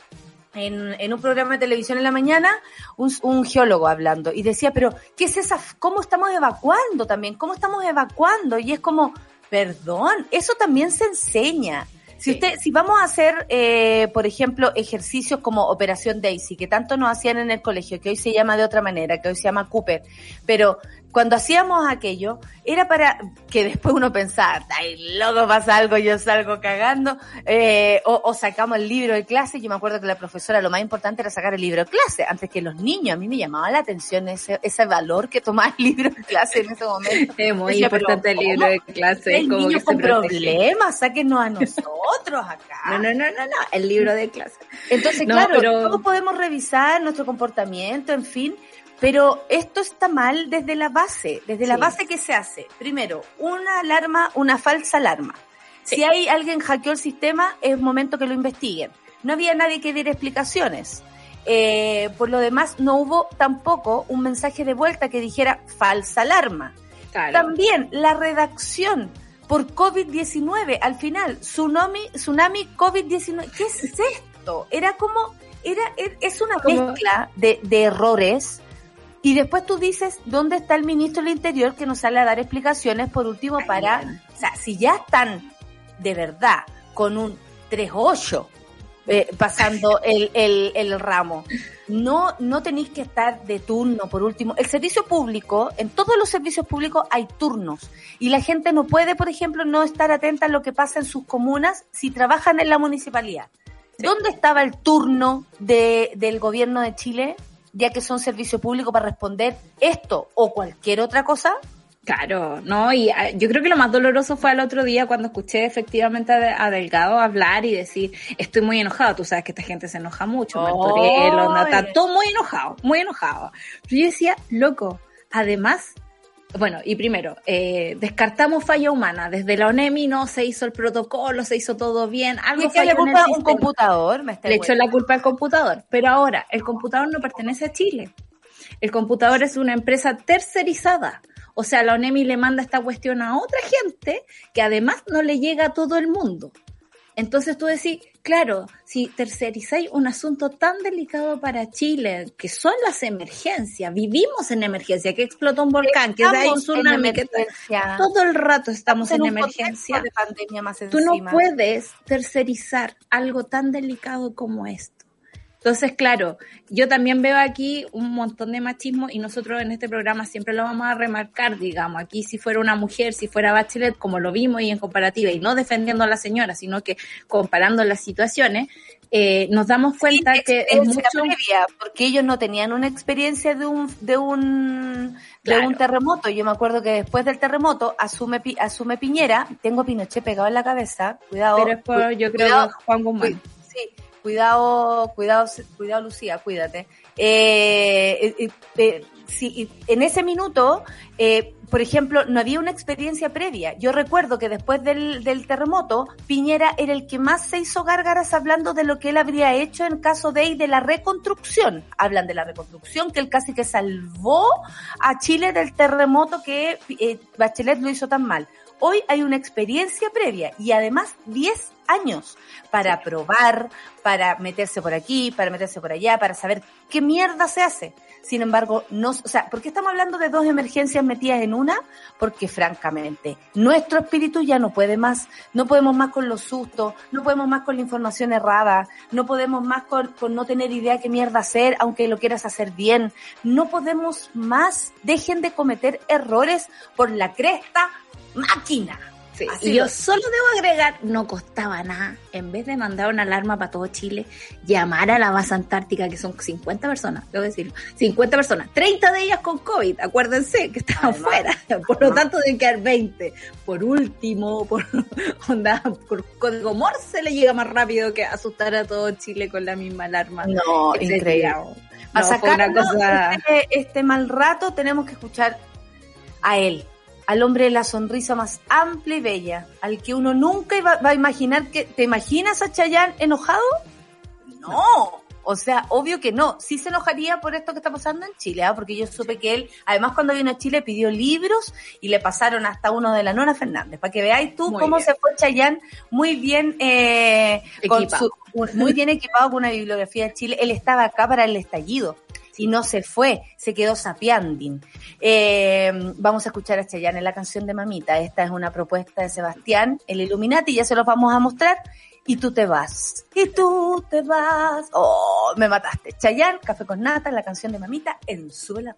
en, en, un programa de televisión en la mañana un, un, geólogo hablando y decía, pero ¿qué es esa? ¿Cómo estamos evacuando también? ¿Cómo estamos evacuando? Y es como, perdón, eso también se enseña. Si usted, si vamos a hacer, eh, por ejemplo, ejercicios como Operación Daisy, que tanto nos hacían en el colegio, que hoy se llama de otra manera, que hoy se llama Cooper, pero cuando hacíamos aquello, era para que después uno pensara, ay, loco, pasa algo, yo salgo cagando, eh, o, sacamos el libro de clase, yo me acuerdo que la profesora lo más importante era sacar el libro de clase, antes que los niños, a mí me llamaba la atención ese, ese valor que tomaba el libro de clase en ese momento. Es muy importante el libro de clase. El como niño con problemas, sáquenos a nosotros acá. No, no, no, no, no, el libro de clase. Entonces, claro, todos podemos revisar nuestro comportamiento, en fin, pero esto está mal desde la base, desde la base que se hace. Primero, una alarma, una falsa alarma. Si hay alguien hackeó el sistema, es momento que lo investiguen. No había nadie que diera explicaciones. Eh, por lo demás, no hubo tampoco un mensaje de vuelta que dijera falsa alarma. También la redacción por COVID-19, al final, tsunami, tsunami COVID-19. ¿Qué es esto? Era como, era, es una mezcla de, de errores y después tú dices, ¿dónde está el ministro del Interior que nos sale a dar explicaciones por último para, o sea, si ya están de verdad con un 3-8 eh, pasando el, el, el, ramo, no, no tenéis que estar de turno por último. El servicio público, en todos los servicios públicos hay turnos y la gente no puede, por ejemplo, no estar atenta a lo que pasa en sus comunas si trabajan en la municipalidad. ¿Dónde estaba el turno de, del gobierno de Chile? Ya que son servicio público para responder esto o cualquier otra cosa? Claro, no, y ah, yo creo que lo más doloroso fue el otro día cuando escuché efectivamente a, Delgado hablar y decir, estoy muy enojado, tú sabes que esta gente se enoja mucho, Martorell, está todo muy enojado, muy enojado. Pero yo decía, loco, además, bueno, y primero, eh, descartamos falla humana, desde la ONEMI no se hizo el protocolo, se hizo todo bien, algo ¿Y le culpa un computador? Me le echó la culpa al computador, pero ahora, el computador no pertenece a Chile. El computador es una empresa tercerizada. O sea, la ONEMI le manda esta cuestión a otra gente que además no le llega a todo el mundo. Entonces tú decís, claro, si tercerizáis un asunto tan delicado para Chile, que son las emergencias, vivimos en emergencia, que explotó un volcán, que hay un tsunami, que todo el rato estamos, en, emergencia. De pandemia más tú no puedes tercerizar algo tan delicado como esto. Entonces, claro, yo también veo aquí un montón de machismo y nosotros en este programa siempre lo vamos a remarcar, digamos, aquí si fuera una mujer, si fuera Bachelet, como lo vimos y en comparativa, y no defendiendo a la señora, sino que comparando las situaciones, eh, nos damos cuenta que es mucho previa, porque ellos no tenían una experiencia de un de un de un terremoto. Yo me acuerdo que después del terremoto asume asume Piñera, tengo Pinochet pegado en la cabeza, cuidado. Pero es por, yo creo Juan Guzmán cuidado, cuidado, cuidado Lucía, cuídate. Eh, eh, eh en ese minuto, eh, por ejemplo, no había una experiencia previa. Yo recuerdo que después del, del, terremoto, Piñera era el que más se hizo gárgaras hablando de lo que él habría hecho en caso de, y de la reconstrucción. Hablan de la reconstrucción, que él casi que salvó a Chile del terremoto que Bachelet lo hizo tan mal. Hoy hay una experiencia previa y además 10 años para probar, para meterse por aquí, para meterse por allá, para saber qué mierda se hace. Sin embargo, no, o sea, ¿por qué estamos hablando de dos emergencias metidas en una? Porque francamente, nuestro espíritu ya no puede más, no podemos más con los sustos, no podemos más con la información errada, no podemos más con, con no tener idea qué mierda hacer, aunque lo quieras hacer bien, no podemos más, dejen de cometer errores por la cresta máquina. y yo solo debo agregar, no costaba nada, en vez de mandar una alarma para todo Chile, llamar a la base antártica, que son 50 personas, debo decirlo, 50 personas, 30 de ellas con COVID, acuérdense que estaban fuera, por lo tanto deben quedar 20. Por último, por onda, por código Morse le llega más rápido que asustar a todo Chile con la misma alarma. No, increíble. a sacar este, este mal rato tenemos que escuchar a él al hombre de la sonrisa más amplia y bella, al que uno nunca iba, va a imaginar que, ¿te imaginas a Chayanne enojado? No, o sea, obvio que no. Sí se enojaría por esto que está pasando en Chile, ¿ah? porque yo supe que él, además cuando vino a Chile pidió libros y le pasaron hasta uno de la Nona Fernández, para que veáis tú cómo se fue Chayanne muy bien eh, muy bien equipado con una bibliografía de Chile. Él estaba acá para el estallido y no se fue, se quedó sapiandin. Eh, vamos a escuchar a Chayanne en la canción de Mamita. Esta es una propuesta de Sebastián, el Illuminati, ya se los vamos a mostrar. Y tú te vas, y tú te vas. Oh, me mataste. Chayanne, Café con Nata, la canción de Mamita en Sube la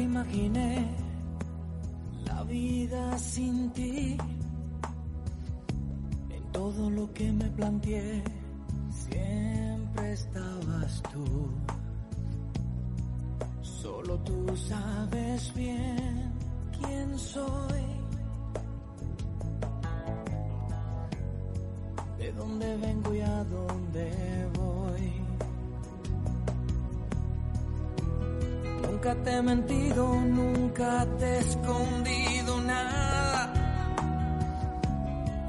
Imaginé la vida sin ti. En todo lo que me planteé, siempre estabas tú. Solo tú sabes bien quién soy. De dónde vengo y a dónde voy. Nunca te he mentido, nunca te he escondido nada.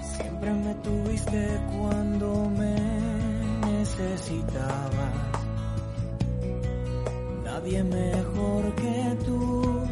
Siempre me tuviste cuando me necesitabas. Nadie mejor que tú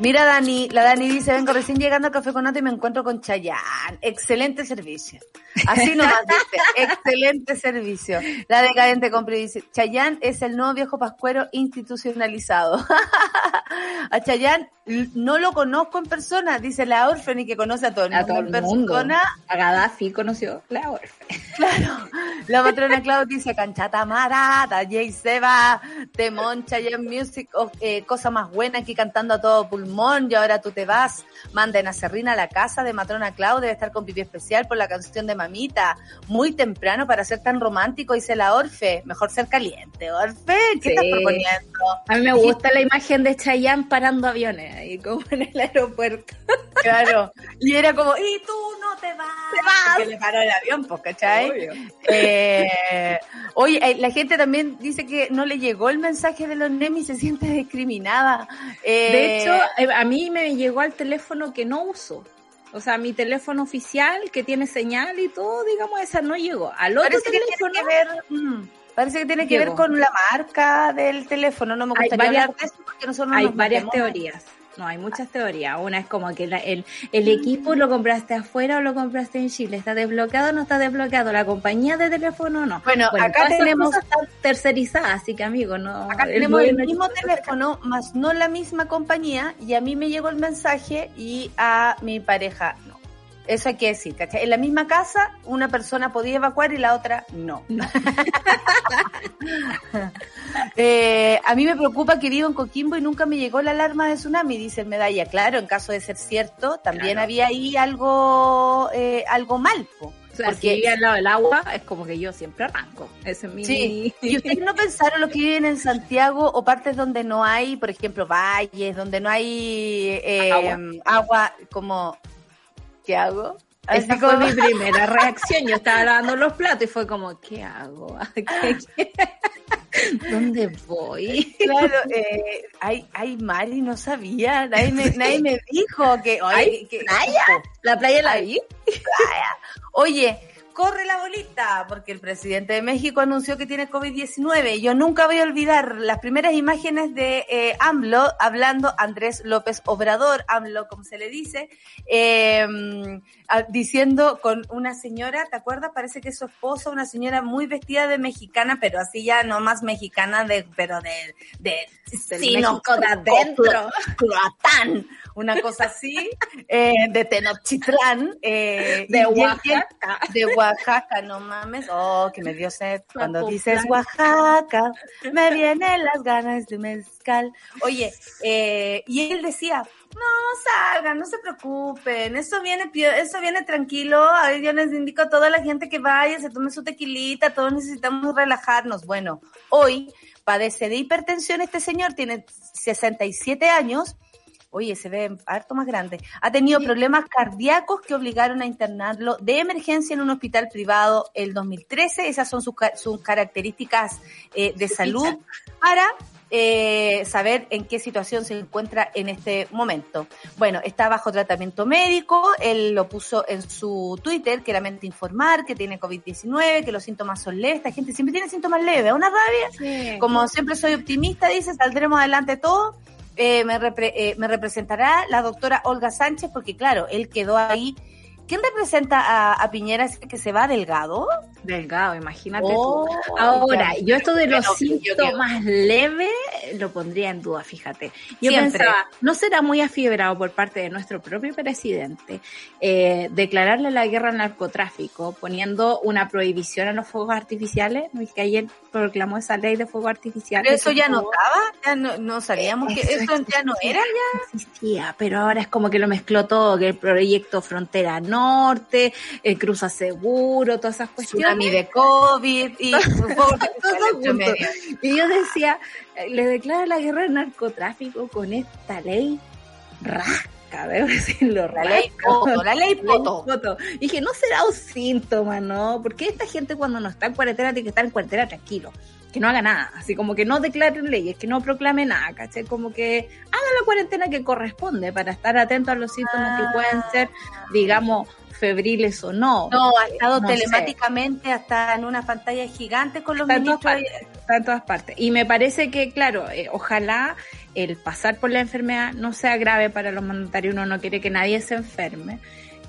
Mira, Dani, la Dani dice, vengo recién llegando al Café con Nata y me encuentro con Chayanne. Excelente servicio. Así nomás dice, excelente servicio. La decadente compre dice, Chayanne es el nuevo viejo pascuero institucionalizado. a Chayanne l- no lo conozco en persona, dice la Orfeni que conoce a todo el A mundo todo en el mundo. persona. A Gaddafi conoció la Orfe. Claro, la patrona Clau dice Canchata Marata, Jay Seba, Temón, Chayanne Music, o- eh, cosa más buena aquí cantando a todo pulmón y ahora tú te vas. Manden a Serrina a la casa de matrona Clau, debe estar con pipí especial por la canción de Mamita. Muy temprano para ser tan romántico, dice la Orfe. Mejor ser caliente, Orfe, ¿qué Sí. estás proponiendo? A mí me gusta la imagen de Chayanne parando aviones ahí como en el aeropuerto. Claro. Y era como, y tú no te vas. Te vas. Porque le paró el avión, pues, ¿cachai? Obvio. Eh, oye, eh, la gente también dice que no le llegó el mensaje de los NEM y se siente discriminada. Eh, De hecho, eh, a mí me llegó al teléfono que no uso. O sea, mi teléfono oficial que tiene señal y todo, digamos, esa no llegó. Al otro parece que teléfono tiene que ver, mm, parece que tiene que Llegó. ver con la marca del teléfono. No me gustaría varias- hablar de eso porque nosotros no hay nos varias metemos. teorías. No, hay muchas teorías. Una es como que la- el, el equipo lo compraste afuera o lo compraste en Chile. ¿Está desbloqueado o no está desbloqueado? ¿La compañía de teléfono o no? Bueno, acá tenemos- están tercerizadas, así que amigo, no. Acá el tenemos el gobierno- mismo teléfono, más no la misma compañía, y a mí me llegó el mensaje y a mi pareja no. Eso hay que decir, ¿cachai? En la misma casa, una persona podía evacuar y la otra no. Eh, a mí me preocupa que vivo en Coquimbo y nunca me llegó la alarma de tsunami, dice el medalla. Claro, en caso de ser cierto, también Claro. había ahí algo, eh, algo mal, po. O sea, Porque- si al lado del agua, es como que yo siempre arranco. Ese es mi. Sí, y ustedes no pensaron los que viven en Santiago o partes donde no hay, por ejemplo, valles, donde no hay eh, Agua. agua. como, ¿qué hago? Esa fue como- mi primera reacción. Yo estaba lavando los platos y fue como, ¿qué hago? ¿Qué- qué? ¿Dónde voy? Claro, eh, hay, hay mar y no sabía, nadie me, nadie me dijo que, oye, ¿Hay que- playa? ¿La playa la vi? Oye, corre la bolita, porque el presidente de México anunció que tiene COVID-19. Yo nunca voy a olvidar las primeras imágenes de eh, AMLO hablando, Andrés López Obrador, AMLO como se le dice, eh, diciendo con una señora, ¿te acuerdas? Parece que es su esposa, una señora muy vestida de mexicana, pero así ya no más mexicana, de, pero de, de sino de adentro. Cloatán, una cosa así, eh, de Tenochtitlán, eh, De Oaxaca. de Oaxaca, no mames. Oh, que me dio sed. Cuando dices Oaxaca, me vienen las ganas de mezcal. Oye, eh, y él decía, no salgan, no se preocupen, eso viene, eso viene tranquilo. A ver, yo les indico a toda la gente que vaya, se tome su tequilita, todos necesitamos relajarnos. Bueno, hoy padece de hipertensión este señor, tiene 67 años. Oye, se ve harto más grande. Ha tenido problemas cardíacos que obligaron a internarlo de emergencia en un hospital privado el 2013. Esas son sus, sus características eh, de salud para eh, saber en qué situación se encuentra en este momento. Bueno, está bajo tratamiento médico. Él lo puso en su Twitter, que mente informar, que tiene COVID-19, que los síntomas son leves. Esta gente siempre tiene síntomas leves. Una rabia. Como siempre soy optimista, dice, saldremos adelante todo. Eh, me, repre- eh, me representará la doctora Olga Sánchez, porque claro, él quedó ahí. ¿Quién representa a, a Piñera ¿Es el que se va delgado? Delgado, imagínate Oh, tú. Ahora, ya. yo esto de los síntomas leves lo pondría en duda, fíjate. Yo Siempre. pensaba, ¿no será muy afiebrado por parte de nuestro propio presidente eh, declararle la guerra al narcotráfico poniendo una prohibición a los fuegos artificiales? ¿No es que ayer proclamó esa ley de fuegos artificiales? Pero eso ya no estaba, ya no, no sabíamos que Eso eso ya no era ya. existía, pero ahora es como que lo mezcló todo, que el proyecto Frontera Norte, el Cruza Seguro, todas esas cuestiones. Tsunami de COVID y. Y yo decía, eh, le declara la guerra al narcotráfico con esta ley rasca, debo decirlo, La ley rasca. Poto, la ley Ley. Poto. Y dije, no será un síntoma, ¿no? Porque esta gente cuando no está en cuarentena tiene que estar en cuarentena tranquilo. Que no haga nada, así como que no declare leyes, que no proclame nada, ¿cachai? Como que haga la cuarentena que corresponde para estar atento a los síntomas que pueden ser, digamos, febriles o no. No, ha estado No sé. telemáticamente hasta en una pantalla gigante con los Está en todas ministros. partes, está en todas partes. Y me parece que, claro, eh, ojalá el pasar por la enfermedad no sea grave para los mandatarios. Uno no quiere que nadie se enferme.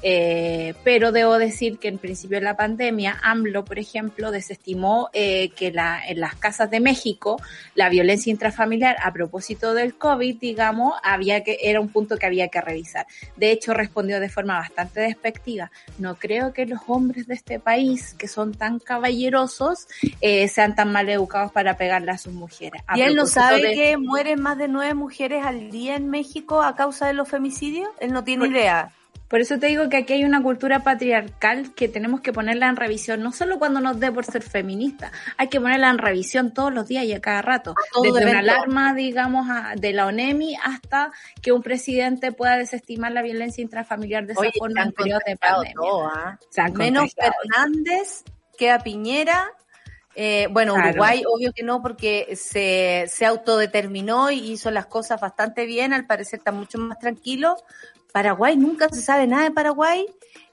Eh, pero debo decir que en principio de la pandemia, AMLO, por ejemplo, desestimó eh, que la, en las casas de México la violencia intrafamiliar a propósito del COVID, digamos, había que, era un punto que había que revisar. De hecho, respondió de forma bastante despectiva. No creo que los hombres de este país, que son tan caballerosos, eh, sean tan mal educados para pegarle a sus mujeres. A ¿Y él no sabe de- que mueren más de nueve mujeres al día en México a causa de los femicidios? Él no tiene Por- idea. Por eso te digo que aquí hay una cultura patriarcal que tenemos que ponerla en revisión, no solo cuando nos dé por ser feminista, hay que ponerla en revisión todos los días y a cada rato. todo Desde una alarma, digamos, a- de la ONEMI hasta que un presidente pueda desestimar la violencia intrafamiliar de esa Oye, forma en periodo de pandemia. todo, ¿ah? Menos. Fernández que a Piñera. Eh, bueno, Claro. Uruguay, obvio que no, porque se, se autodeterminó y hizo las cosas bastante bien, al parecer está mucho más tranquilo. Paraguay, nunca se sabe nada de Paraguay.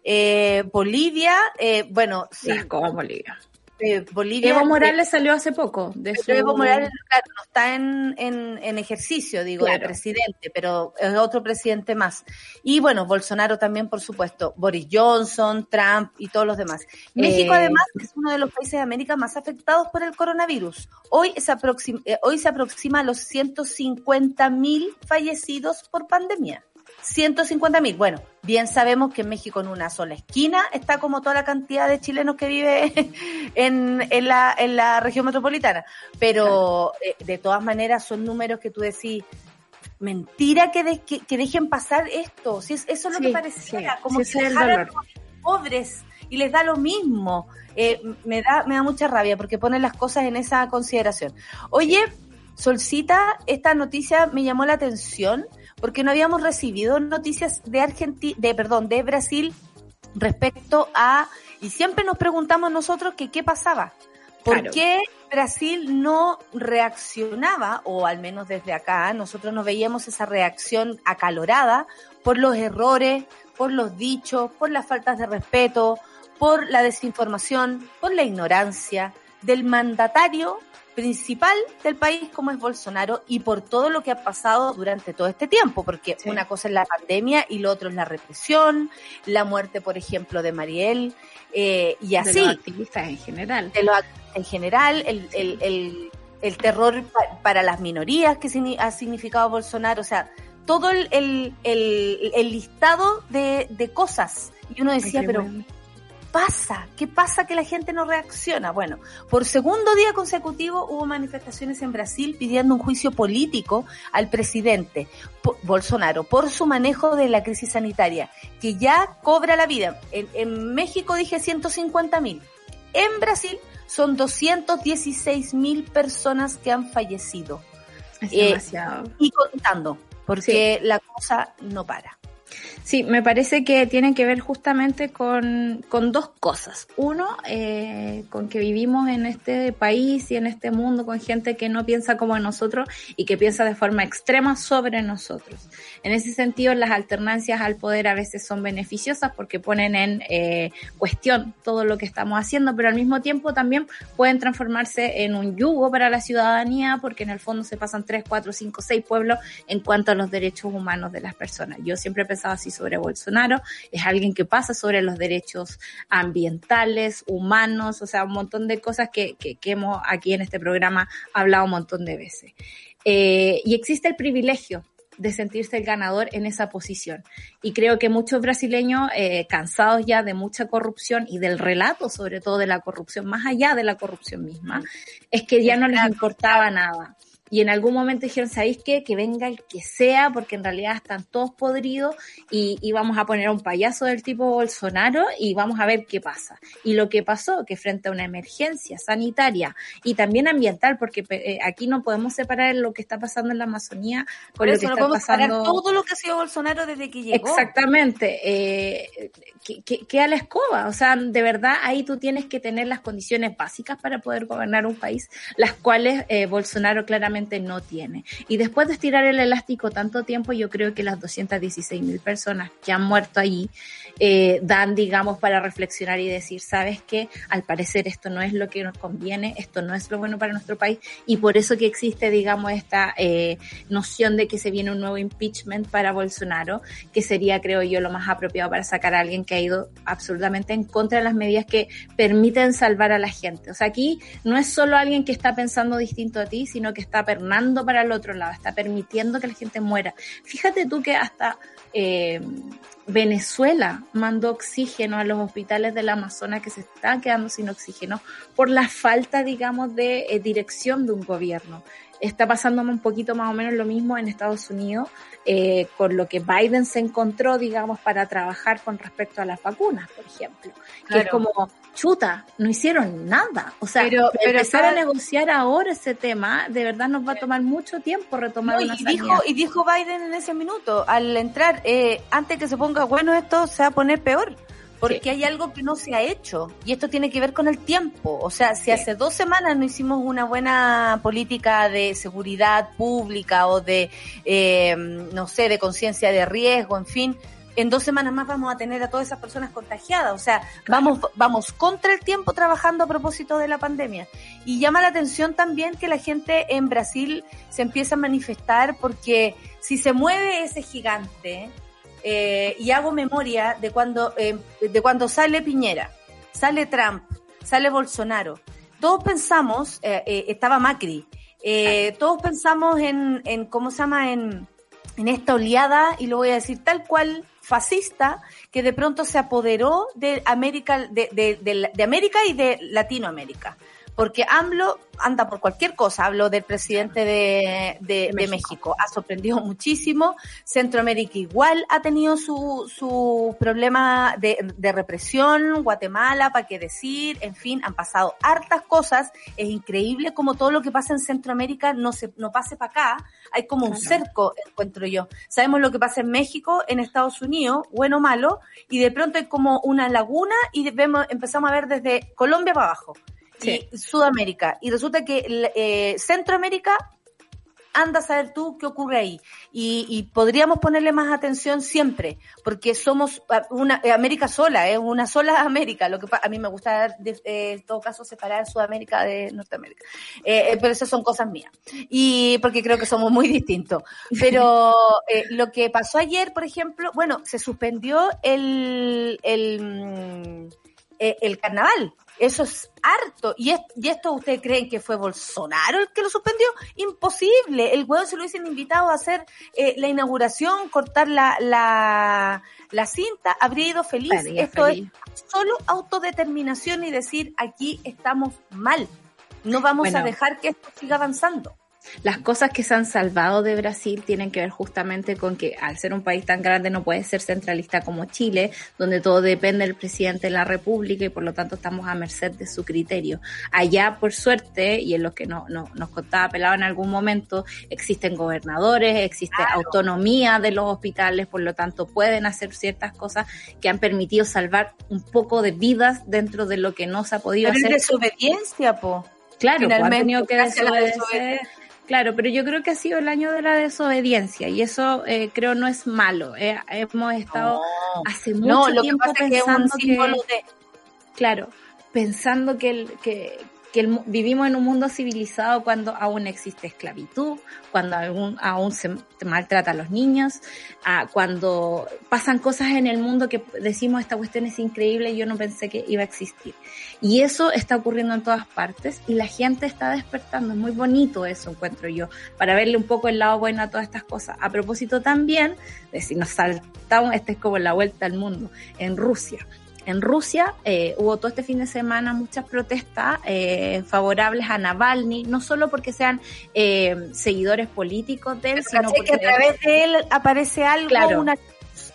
Eh, Bolivia, eh, bueno, sí, cosas, Bolivia. eh, Bolivia. Evo Morales salió hace poco de su... Evo Morales, claro, no está en, en, en ejercicio, digo, de presidente, pero es otro presidente más. Y bueno, Bolsonaro también, por supuesto, Boris Johnson, Trump y todos los demás. México, Eh, además, es uno de los países de América más afectados por el coronavirus. Hoy se aproxima, eh, hoy se aproxima a los 150 mil fallecidos por pandemia. 150 mil. Bueno, bien sabemos que en México en una sola esquina está como toda la cantidad de chilenos que vive en, en, la, en la región metropolitana. Pero eh, de todas maneras son números que tú decís, mentira que, de- que, que dejen pasar esto. Si es, eso es lo Sí, que pareciera, sí, como sí, que dejaran pobres y les da lo mismo. Eh, me da me da mucha rabia porque ponen las cosas en esa consideración. Oye, Solcita, esta noticia me llamó la atención porque no habíamos recibido noticias de Argentina, de perdón, de Brasil respecto a y siempre nos preguntamos nosotros que qué pasaba. ¿Por Claro. qué Brasil no reaccionaba, o al menos desde acá, nosotros nos veíamos esa reacción acalorada por los errores, por los dichos, por las faltas de respeto, por la desinformación, por la ignorancia del mandatario principal del país como es Bolsonaro y por todo lo que ha pasado durante todo este tiempo, porque Sí. una cosa es la pandemia y lo otro es la represión, la muerte, por ejemplo, de Mariel, eh, y De así, los activistas en general. de los en general, el, el, el, el terror pa- para las minorías que ha significado Bolsonaro, o sea, todo el, el, el, el listado de, de cosas. Y uno decía, Ay, pero bueno. Pasa? ¿Qué pasa que la gente no reacciona? Bueno, por segundo día consecutivo hubo manifestaciones en Brasil pidiendo un juicio político al presidente Bolsonaro por su manejo de la crisis sanitaria, que ya cobra la vida. En, en México dije 150 mil. En Brasil son 216 mil personas que han fallecido. Es eh, demasiado. Y contando, porque la cosa no para. Sí, me parece que tienen que ver justamente con, con dos cosas. Uno, eh, con que vivimos en este país y en este mundo con gente que no piensa como nosotros y que piensa de forma extrema sobre nosotros. En ese sentido, las alternancias al poder a veces son beneficiosas porque ponen en eh, cuestión todo lo que estamos haciendo, pero al mismo tiempo también pueden transformarse en un yugo para la ciudadanía porque en el fondo se pasan tres, cuatro, cinco, seis pueblos en cuanto a los derechos humanos de las personas. Yo siempre pensado así sobre Bolsonaro, es alguien que pasa sobre los derechos ambientales, humanos, o sea, un montón de cosas que, que, que hemos aquí en este programa hablado un montón de veces. Eh, y existe el privilegio de sentirse el ganador en esa posición. Y creo que muchos brasileños, eh, cansados ya de mucha corrupción y del relato, sobre todo de la corrupción, más allá de la corrupción misma, es que ya no les importaba nada. Y en algún momento dijeron, ¿sabéis qué? Que venga el que sea, porque en realidad están todos podridos y, y vamos a poner a un payaso del tipo Bolsonaro y vamos a ver qué pasa. Y lo que pasó, que frente a una emergencia sanitaria y también ambiental, porque eh, aquí no podemos separar lo que está pasando en la Amazonía con Por lo eso que no está podemos pasando. todo lo que ha sido Bolsonaro desde que llegó. Exactamente, eh, que, que, que a la escoba, o sea, de verdad ahí tú tienes que tener las condiciones básicas para poder gobernar un país, las cuales eh, Bolsonaro claramente no tiene. Y después de estirar el elástico tanto tiempo, yo creo que las 216 mil personas que han muerto allí eh, dan, digamos, para reflexionar y decir, sabes que al parecer esto no es lo que nos conviene, esto no es lo bueno para nuestro país, y por eso que existe, digamos, esta eh, noción de que se viene un nuevo impeachment para Bolsonaro, que sería, creo yo, lo más apropiado para sacar a alguien que ha ido absolutamente en contra de las medidas que permiten salvar a la gente. O sea, aquí no es solo alguien que está pensando distinto a ti, sino que está pernando para el otro lado, está permitiendo que la gente muera. Fíjate tú que hasta eh, Venezuela mandó oxígeno a los hospitales del Amazonas que se están quedando sin oxígeno por la falta, digamos, de eh, dirección de un gobierno. Está pasando un poquito más o menos lo mismo en Estados Unidos, eh, con lo que Biden se encontró, digamos, para trabajar con respecto a las vacunas, por ejemplo. Que Claro. es como, chuta, no hicieron nada. O sea, Pero- pero empezar a negociar ahora ese tema, de verdad nos va a tomar mucho tiempo retomar No, una y, dijo, y dijo Biden en ese minuto, al entrar, eh, antes que se ponga bueno esto, se va a poner peor. Porque Sí. hay algo que no se ha hecho y esto tiene que ver con el tiempo. O sea, si Sí. hace dos semanas no hicimos una buena política de seguridad pública o de, eh, no sé, de conciencia de riesgo, en fin, en dos semanas más vamos a tener a todas esas personas contagiadas. O sea, vamos, vamos contra el tiempo trabajando a propósito de la pandemia. Y llama la atención también que la gente en Brasil se empieza a manifestar porque si se mueve ese gigante, eh, y hago memoria de cuando, eh, de cuando sale Piñera, sale Trump, sale Bolsonaro, todos pensamos, eh, eh, estaba Macri, eh, todos pensamos en, en, ¿cómo se llama? En, en esta oleada, y lo voy a decir tal cual, fascista, que de pronto se apoderó de América, de, de, de, de América y de Latinoamérica. Porque AMLO anda por cualquier cosa, hablo del presidente de, de, de México. ha sorprendido muchísimo, Centroamérica igual ha tenido su, su problema de, de represión, Guatemala, para qué decir, en fin, han pasado hartas cosas, es increíble como todo lo que pasa en Centroamérica no, se, no pase para acá, hay como un cerco, encuentro yo. Sabemos lo que pasa en México, en Estados Unidos, bueno o malo, y de pronto hay como una laguna y vemos, empezamos a ver desde Colombia para abajo. Sí. y Sudamérica. Y resulta que eh, Centroamérica anda a saber tú qué ocurre ahí. Y, y podríamos ponerle más atención siempre, porque somos ah, una eh, América sola, es una sola América. Lo que a mí me gusta, de- eh, en todo caso, separar Sudamérica de Norteamérica. Eh, eh, pero esas son cosas mías. Y porque creo que somos muy distintos. Pero eh, lo que pasó ayer, por ejemplo, bueno, se suspendió el, el, mm, eh, el carnaval. Eso es harto. ¿Y, es- ¿Y esto ustedes creen que fue Bolsonaro el que lo suspendió? Imposible. El huevo se lo hubiesen invitado a hacer eh, la inauguración, cortar la, la, la cinta, habría ido feliz. Esto feliz. es solo autodeterminación y decir aquí estamos mal. No vamos Bueno. a dejar que esto siga avanzando. Las cosas que se han salvado de Brasil tienen que ver justamente con que al ser un país tan grande no puede ser centralista como Chile, donde todo depende del presidente de la República y por lo tanto estamos a merced de su criterio. Allá, por suerte, y en lo que no, no- nos contaba Pelado en algún momento, existen gobernadores, existe autonomía de los hospitales, por lo tanto pueden hacer ciertas cosas que han permitido salvar un poco de vidas dentro de lo que no se ha podido Pero es hacer. desobediencia, po. Claro, pues, Finalmente, que desobedecer. Claro, pero yo creo que ha sido el año de la desobediencia y eso eh, creo no es malo. eh, hemos estado hace mucho No, lo que tiempo pasa es que es un pensando que, de... claro, pensando que el, que, que el vivimos en un mundo civilizado cuando aún existe esclavitud, cuando aún, aún se maltrata a los niños, ah, cuando pasan cosas en el mundo que decimos esta cuestión es increíble y yo no pensé que iba a existir. Y eso está ocurriendo en todas partes y la gente está despertando. Es muy bonito eso, encuentro yo, para verle un poco el lado bueno a todas estas cosas. A propósito también, de si nos saltamos, este es como la vuelta al mundo, en Rusia. En Rusia eh, hubo todo este fin de semana muchas protestas eh, favorables a Navalny, no solo porque sean eh, seguidores políticos de él, sino porque que a través de él aparece algo, Claro. una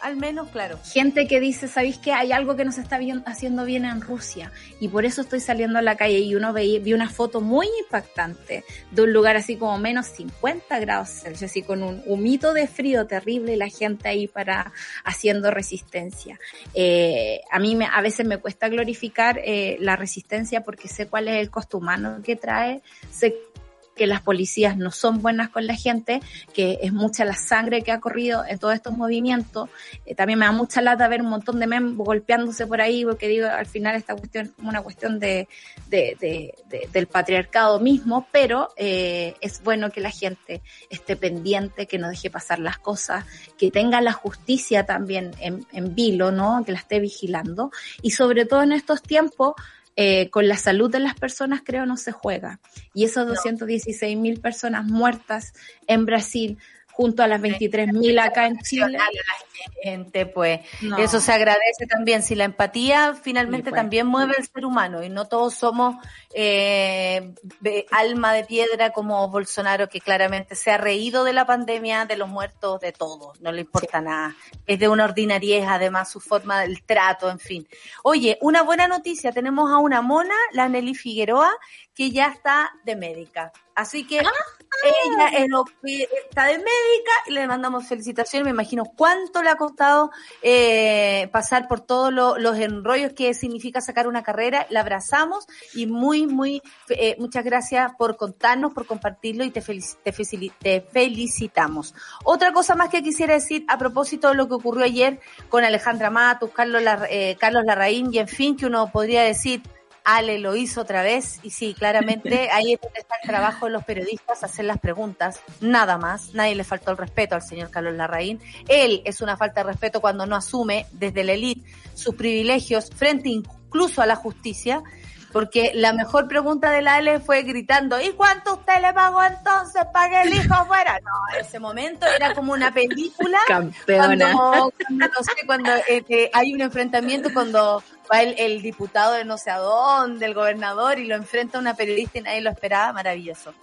al menos, claro. gente que dice, ¿sabéis que hay algo que no se está haciendo bien en Rusia? Y por eso estoy saliendo a la calle y uno veía, vi una foto muy impactante de un lugar así como menos 50 grados Celsius, así con un humito de frío terrible y la gente ahí para haciendo resistencia. Eh, a mí me, a veces me cuesta glorificar eh, la resistencia porque sé cuál es el costo humano que trae, que las policías no son buenas con la gente, que es mucha la sangre que ha corrido en todos estos movimientos. Eh, también me da mucha lata ver un montón de memes golpeándose por ahí, porque digo, al final esta cuestión es como una cuestión de, de- de- de- del patriarcado mismo, pero eh, es bueno que la gente esté pendiente, que no deje pasar las cosas, que tenga la justicia también en, en vilo, ¿no? Que la esté vigilando. Y sobre todo en estos tiempos, eh, con la salud de las personas creo no se juega. Y esos 216 mil personas muertas en Brasil, junto a las 23 mil acá en Chile. la gente, pues. no. Eso se agradece también. Si la empatía finalmente Sí, pues. también mueve al ser humano y no todos somos eh, de alma de piedra como Bolsonaro, que claramente se ha reído de la pandemia, de los muertos, de todo. No le importa nada. Es de una ordinariez, además, su forma del trato, en fin. Oye, una buena noticia. Tenemos a una mona, la Nelly Figueroa, que ya está de médica. Así que ella que está de médica y le mandamos felicitaciones. Me imagino cuánto le ha costado eh, pasar por todos lo- los enrollos que significa sacar una carrera. La abrazamos y muy, muy, eh, muchas gracias por contarnos, por compartirlo y te, felici- te, felicili- te felicitamos. Otra cosa más que quisiera decir a propósito de lo que ocurrió ayer con Alejandra Matus, Carlos, eh, Carlos Larraín y en fin, que uno podría decir Ale lo hizo otra vez y sí, claramente ahí es donde está el trabajo de los periodistas, hacer las preguntas, nada más. Nadie le faltó el respeto al señor Carlos Larraín. Él es una falta de respeto cuando no asume desde la élite sus privilegios frente incluso a la justicia, porque la mejor pregunta de la Ale fue gritando, ¿y cuánto usted le pagó entonces para que el hijo fuera? No, en ese momento era como una película Campeona. cuando, cuando, no sé, cuando eh, eh, hay un enfrentamiento, cuando va el, el diputado de no sé a dónde, el gobernador, y lo enfrenta una periodista y nadie lo esperaba, maravilloso.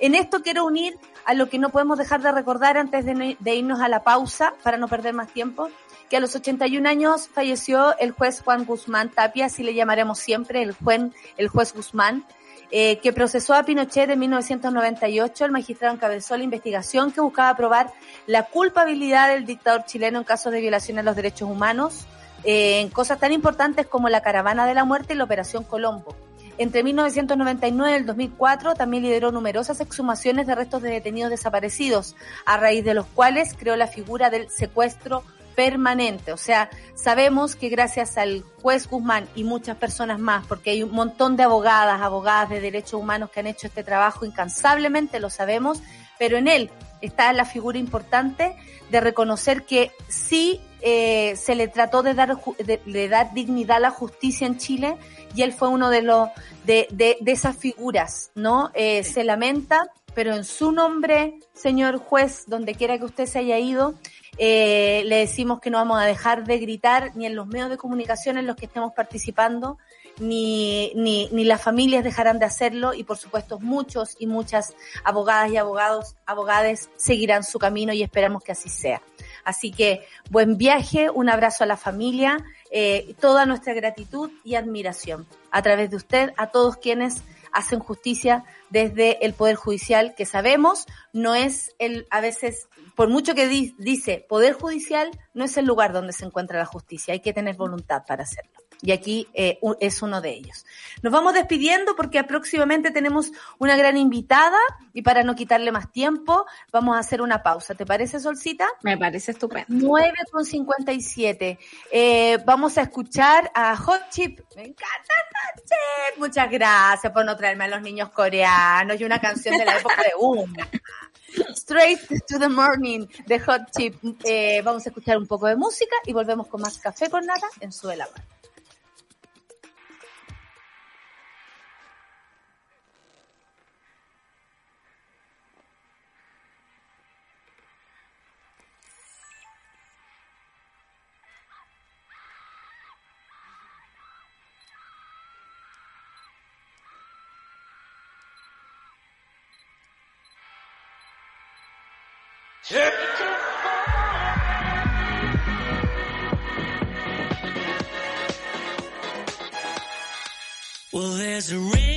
En esto quiero unir a lo que no podemos dejar de recordar antes de, no- de irnos a la pausa, para no perder más tiempo, que a los 81 años falleció el juez Juan Guzmán Tapia, así le llamaremos siempre, el juez, el juez Guzmán, eh, que procesó a Pinochet en 1998. El magistrado encabezó la investigación que buscaba probar la culpabilidad del dictador chileno en casos de violación a los derechos humanos, eh, en cosas tan importantes como la caravana de la muerte y la Operación Colombo. Entre 1999 y el 2004 también lideró numerosas exhumaciones de restos de detenidos desaparecidos, a raíz de los cuales creó la figura del secuestro permanente. O sea, sabemos que gracias al juez Guzmán y muchas personas más, porque hay un montón de abogadas, abogadas de derechos humanos que han hecho este trabajo incansablemente, lo sabemos, pero en él está la figura importante de reconocer que sí eh, se le trató de dar, de, de dar dignidad a la justicia en Chile y él fue uno de los de, de, de esas figuras, ¿no? Eh, Se lamenta, pero en su nombre, señor juez, donde quiera que usted se haya ido, eh, le decimos que no vamos a dejar de gritar ni en los medios de comunicación en los que estemos participando, ni, ni, ni las familias dejarán de hacerlo y por supuesto muchos y muchas abogadas y abogados, abogades seguirán su camino y esperamos que así sea. Así que buen viaje, un abrazo a la familia, eh, toda nuestra gratitud y admiración a través de usted a todos quienes hacen justicia desde el Poder Judicial, que sabemos no es el, a veces, por mucho que di- dice Poder Judicial, no es el lugar donde se encuentra la justicia, hay que tener voluntad para hacerlo. Y aquí eh, es uno de ellos. Nos vamos despidiendo porque próximamente tenemos una gran invitada y para no quitarle más tiempo, vamos a hacer una pausa. ¿Te parece, Solcita? Me parece estupendo. 9 con 57. Eh, vamos a escuchar a Hot Chip. Me encanta Hot Chip. Muchas gracias por no traerme a los niños coreanos y una canción de la época de Uma. Straight to the morning de Hot Chip. Eh, vamos a escuchar un poco de música y volvemos con más café con nata en su de la Mar. Well, there's a ringing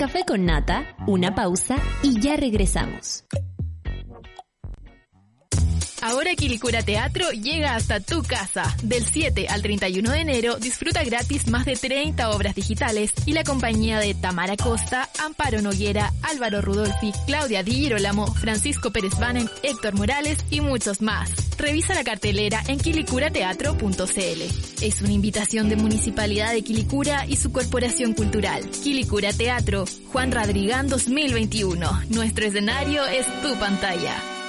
Café con Nata, una pausa y ya regresamos. Ahora Quilicura Teatro llega hasta tu casa. Del 7 al 31 de enero disfruta gratis más de 30 obras digitales y la compañía de Tamara Costa, Amparo Noguera, Álvaro Rudolfi, Claudia Di Girolamo, Francisco Pérez Banen, Héctor Morales y muchos más. Revisa la cartelera en quilicurateatro.cl. Es una invitación de Municipalidad de Quilicura y su Corporación Cultural. Quilicura Teatro, Juan Radrigán 2021. Nuestro escenario es tu pantalla.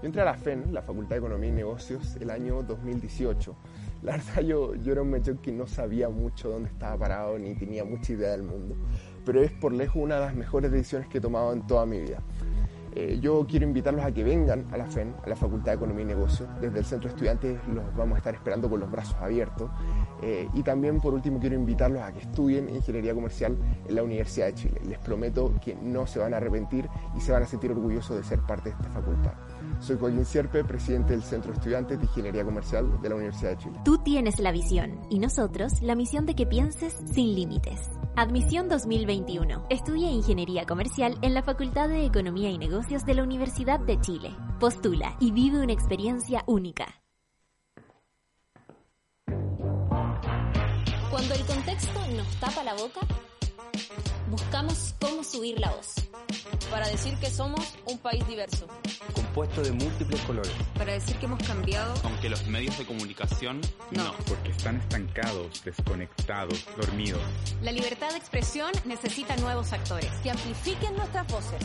Yo entré a la FEN, la Facultad de Economía y Negocios, el año 2018. La verdad yo, yo era un mechón que no sabía mucho dónde estaba parado ni tenía mucha idea del mundo, pero es por lejos una de las mejores decisiones que he tomado en toda mi vida. Eh, yo quiero invitarlos a que vengan a la FEN, a la Facultad de Economía y Negocios. Desde el Centro de Estudiantes los vamos a estar esperando con los brazos abiertos. Eh, y también, por último, quiero invitarlos a que estudien Ingeniería Comercial en la Universidad de Chile. Les prometo que no se van a arrepentir y se van a sentir orgullosos de ser parte de esta facultad. Soy Joaquín Sierpe, presidente del Centro de Estudiantes de Ingeniería Comercial de la Universidad de Chile. Tú tienes la visión y nosotros la misión de que pienses sin límites. Admisión 2021. Estudia Ingeniería Comercial en la Facultad de Economía y Negocios de la Universidad de Chile. Postula y vive una experiencia única. Cuando el contexto nos tapa la boca, buscamos cómo subir la voz. para decir que somos un país diverso. compuesto de múltiples colores. Para decir que hemos cambiado. Aunque los medios de comunicación no. Porque están estancados, desconectados, dormidos. La libertad de expresión necesita nuevos actores. Que amplifiquen nuestras voces.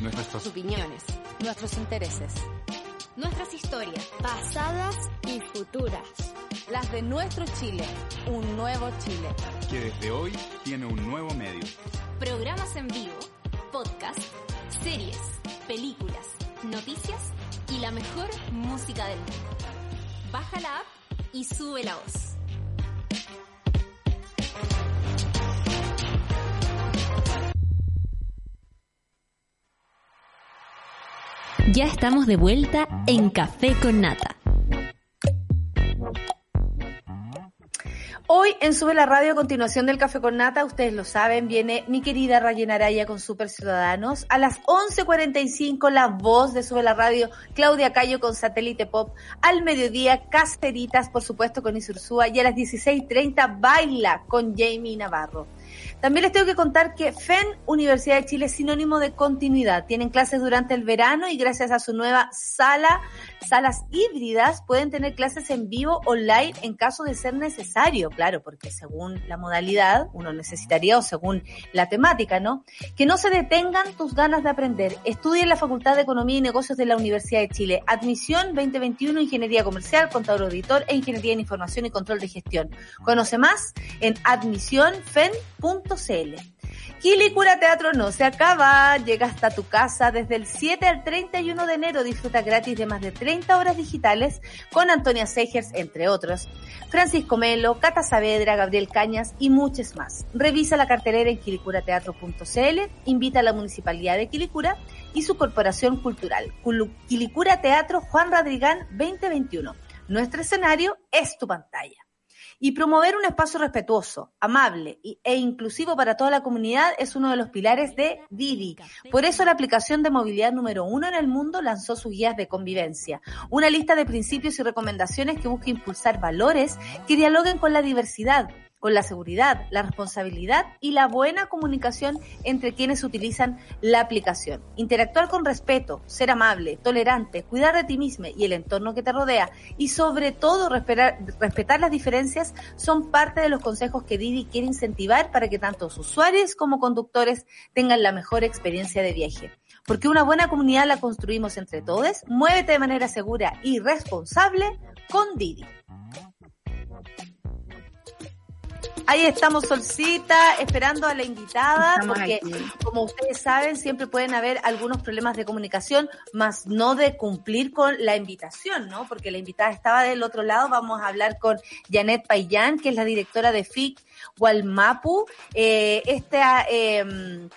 Nuestras opiniones. Nuestros intereses. Nuestras historias. Pasadas y futuras. Las de nuestro Chile. Un nuevo Chile. Que desde hoy tiene un nuevo medio. Programas en vivo, podcast, series, películas, noticias y la mejor música del mundo. Baja la app y sube la voz. Ya estamos de vuelta en Café con Nata. Hoy en Sube la Radio, a continuación del Café con Nata, ustedes lo saben, viene mi querida Rayen Araya con Super Ciudadanos. A las 11.45, la voz de Sube la Radio, Claudia Cayo con Satélite Pop. Al mediodía, Casteritas, por supuesto, con Isursúa. Y a las 16.30, Baila con Jamie Navarro. También les tengo que contar que FEN Universidad de Chile es sinónimo de continuidad. Tienen clases durante el verano y gracias a su nueva sala, salas híbridas, pueden tener clases en vivo online en caso de ser necesario, claro, porque según la modalidad uno necesitaría o según la temática, ¿no? Que no se detengan tus ganas de aprender. Estudia en la Facultad de Economía y Negocios de la Universidad de Chile. Admisión 2021, Ingeniería Comercial, Contador Auditor e Ingeniería en Información y Control de Gestión. Conoce más en Quilicura Teatro no se acaba, llega hasta tu casa desde el 7 al 31 de enero, disfruta gratis de más de 30 horas digitales con Antonia Segers, entre otros, Francisco Melo, Cata Saavedra, Gabriel Cañas y muchos más. Revisa la cartelera en quilicurateatro.cl, invita a la Municipalidad de Quilicura y su Corporación Cultural. Quilicura Teatro Juan Radrigán 2021. Nuestro escenario es tu pantalla y promover un espacio respetuoso, amable e inclusivo para toda la comunidad es uno de los pilares de Didi. Por eso la aplicación de movilidad número uno en el mundo lanzó sus guías de convivencia, una lista de principios y recomendaciones que busca impulsar valores que dialoguen con la diversidad con la seguridad, la responsabilidad y la buena comunicación entre quienes utilizan la aplicación. Interactuar con respeto, ser amable, tolerante, cuidar de ti mismo y el entorno que te rodea y sobre todo respetar, las diferencias son parte de los consejos que Didi quiere incentivar para que tanto usuarios como conductores tengan la mejor experiencia de viaje. Porque una buena comunidad la construimos entre todos. Muévete de manera segura y responsable con Didi. Ahí estamos, Solcita, esperando a la invitada, Estamos porque aquí. como ustedes saben, siempre pueden haber algunos problemas de comunicación, más no de cumplir con la invitación, ¿no? Porque la invitada estaba del otro lado. Vamos a hablar con Janet Payán, que es la directora de FIC Walmapu. Eh, esta, eh,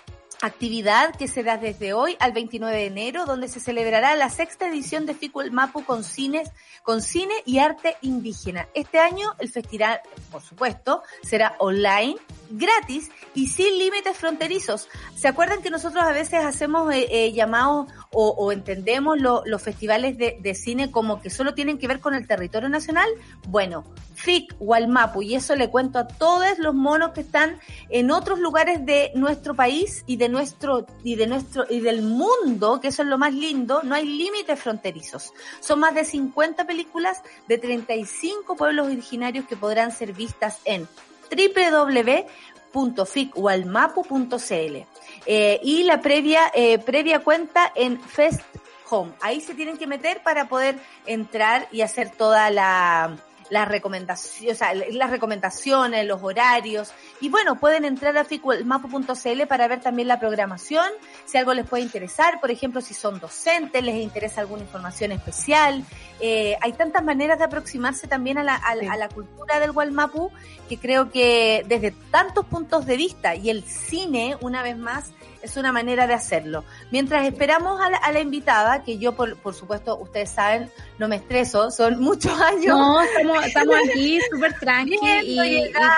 actividad que será desde hoy al 29 de enero, donde se celebrará la sexta edición de Fico el Mapu con cines, con cine y arte indígena. Este año el festival, por supuesto, será online, gratis y sin límites fronterizos. ¿Se acuerdan que nosotros a veces hacemos eh, eh, llamados o, entendemos lo- los festivales de, de cine como que solo tienen que ver con el territorio nacional? Bueno, FIC Walmapu, y eso le cuento a todos los monos que están en otros lugares de nuestro país y de nuestro y de nuestro y del mundo, que eso es lo más lindo, no hay límites fronterizos. Son más de 50 películas de 35 pueblos originarios que podrán ser vistas en www.ficwalmapu.cl eh, y la previa eh, previa cuenta en Fest Home. Ahí se tienen que meter para poder entrar y hacer toda la las recomendaciones, o sea, las recomendaciones, los horarios. Y bueno, pueden entrar a ficuelmapo.cl para ver también la programación, si algo les puede interesar, por ejemplo, si son docentes, les interesa alguna información especial. Eh, hay tantas maneras de aproximarse también a la, a, la- a la cultura del Walmapu que creo que desde tantos puntos de vista y el cine, una vez más, es una manera de hacerlo. Mientras esperamos a la, a la invitada, que yo, por, por supuesto, ustedes saben, no me estreso, son muchos años. No, estamos, estamos aquí súper tranqui Viendo y, llegar,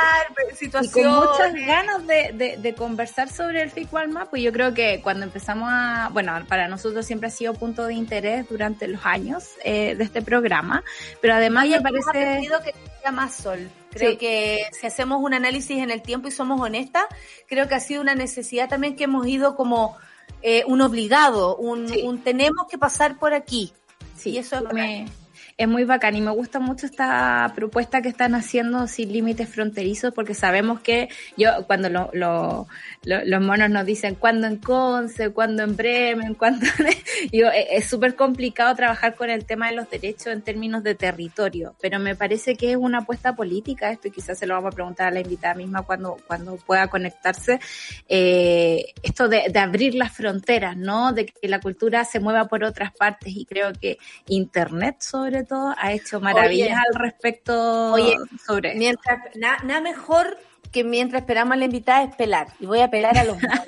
y- y situaciones. con muchas ganas de, de, de conversar sobre el FIC Walmart, pues yo creo que cuando empezamos a, bueno, para nosotros siempre ha sido punto de interés durante los años eh, de este programa, pero además me parece... que más sol. Creo Sí. que si hacemos un análisis en el tiempo y somos honestas, creo que ha sido una necesidad también que hemos ido como eh, un obligado, un, un tenemos que pasar por aquí. Sí, y eso es me- es muy bacán y me gusta mucho esta propuesta que están haciendo sin límites fronterizos porque sabemos que yo cuando lo- lo- lo- los monos nos dicen cuándo en Conce, cuándo en Bremen, cuándo digo, e- es súper complicado trabajar con el tema de los derechos en términos de territorio, pero me parece que es una apuesta política esto y quizás se lo vamos a preguntar a la invitada misma cuando, cuando pueda conectarse, eh, esto de, de abrir las fronteras, ¿no? De que la cultura se mueva por otras partes y creo que Internet sobre todo ha hecho maravillas Oye. al respecto Oye, sobre mientras, na- nada mejor que mientras esperamos a la invitada es pelar. Y voy a pelar a los monos.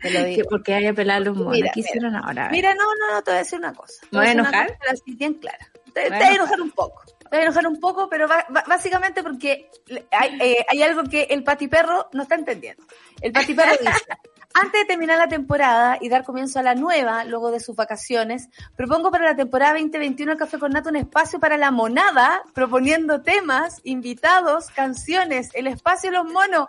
Te lo digo. porque hay que pelar a los monos. Mira, ¿Qué mira. hicieron ahora? Mira, no, no, no, te voy a decir una cosa. ¿Me voy a enojar? así bien clara. Te, te ¿Me voy a enojar un poco. Voy a enojar un poco, pero básicamente porque hay, eh, hay algo que el patiperro no está entendiendo. El patiperro dice, antes de terminar la temporada y dar comienzo a la nueva, luego de sus vacaciones, propongo para la temporada 2021 el Café con Nata un espacio para la monada, proponiendo temas, invitados, canciones, el espacio de los monos.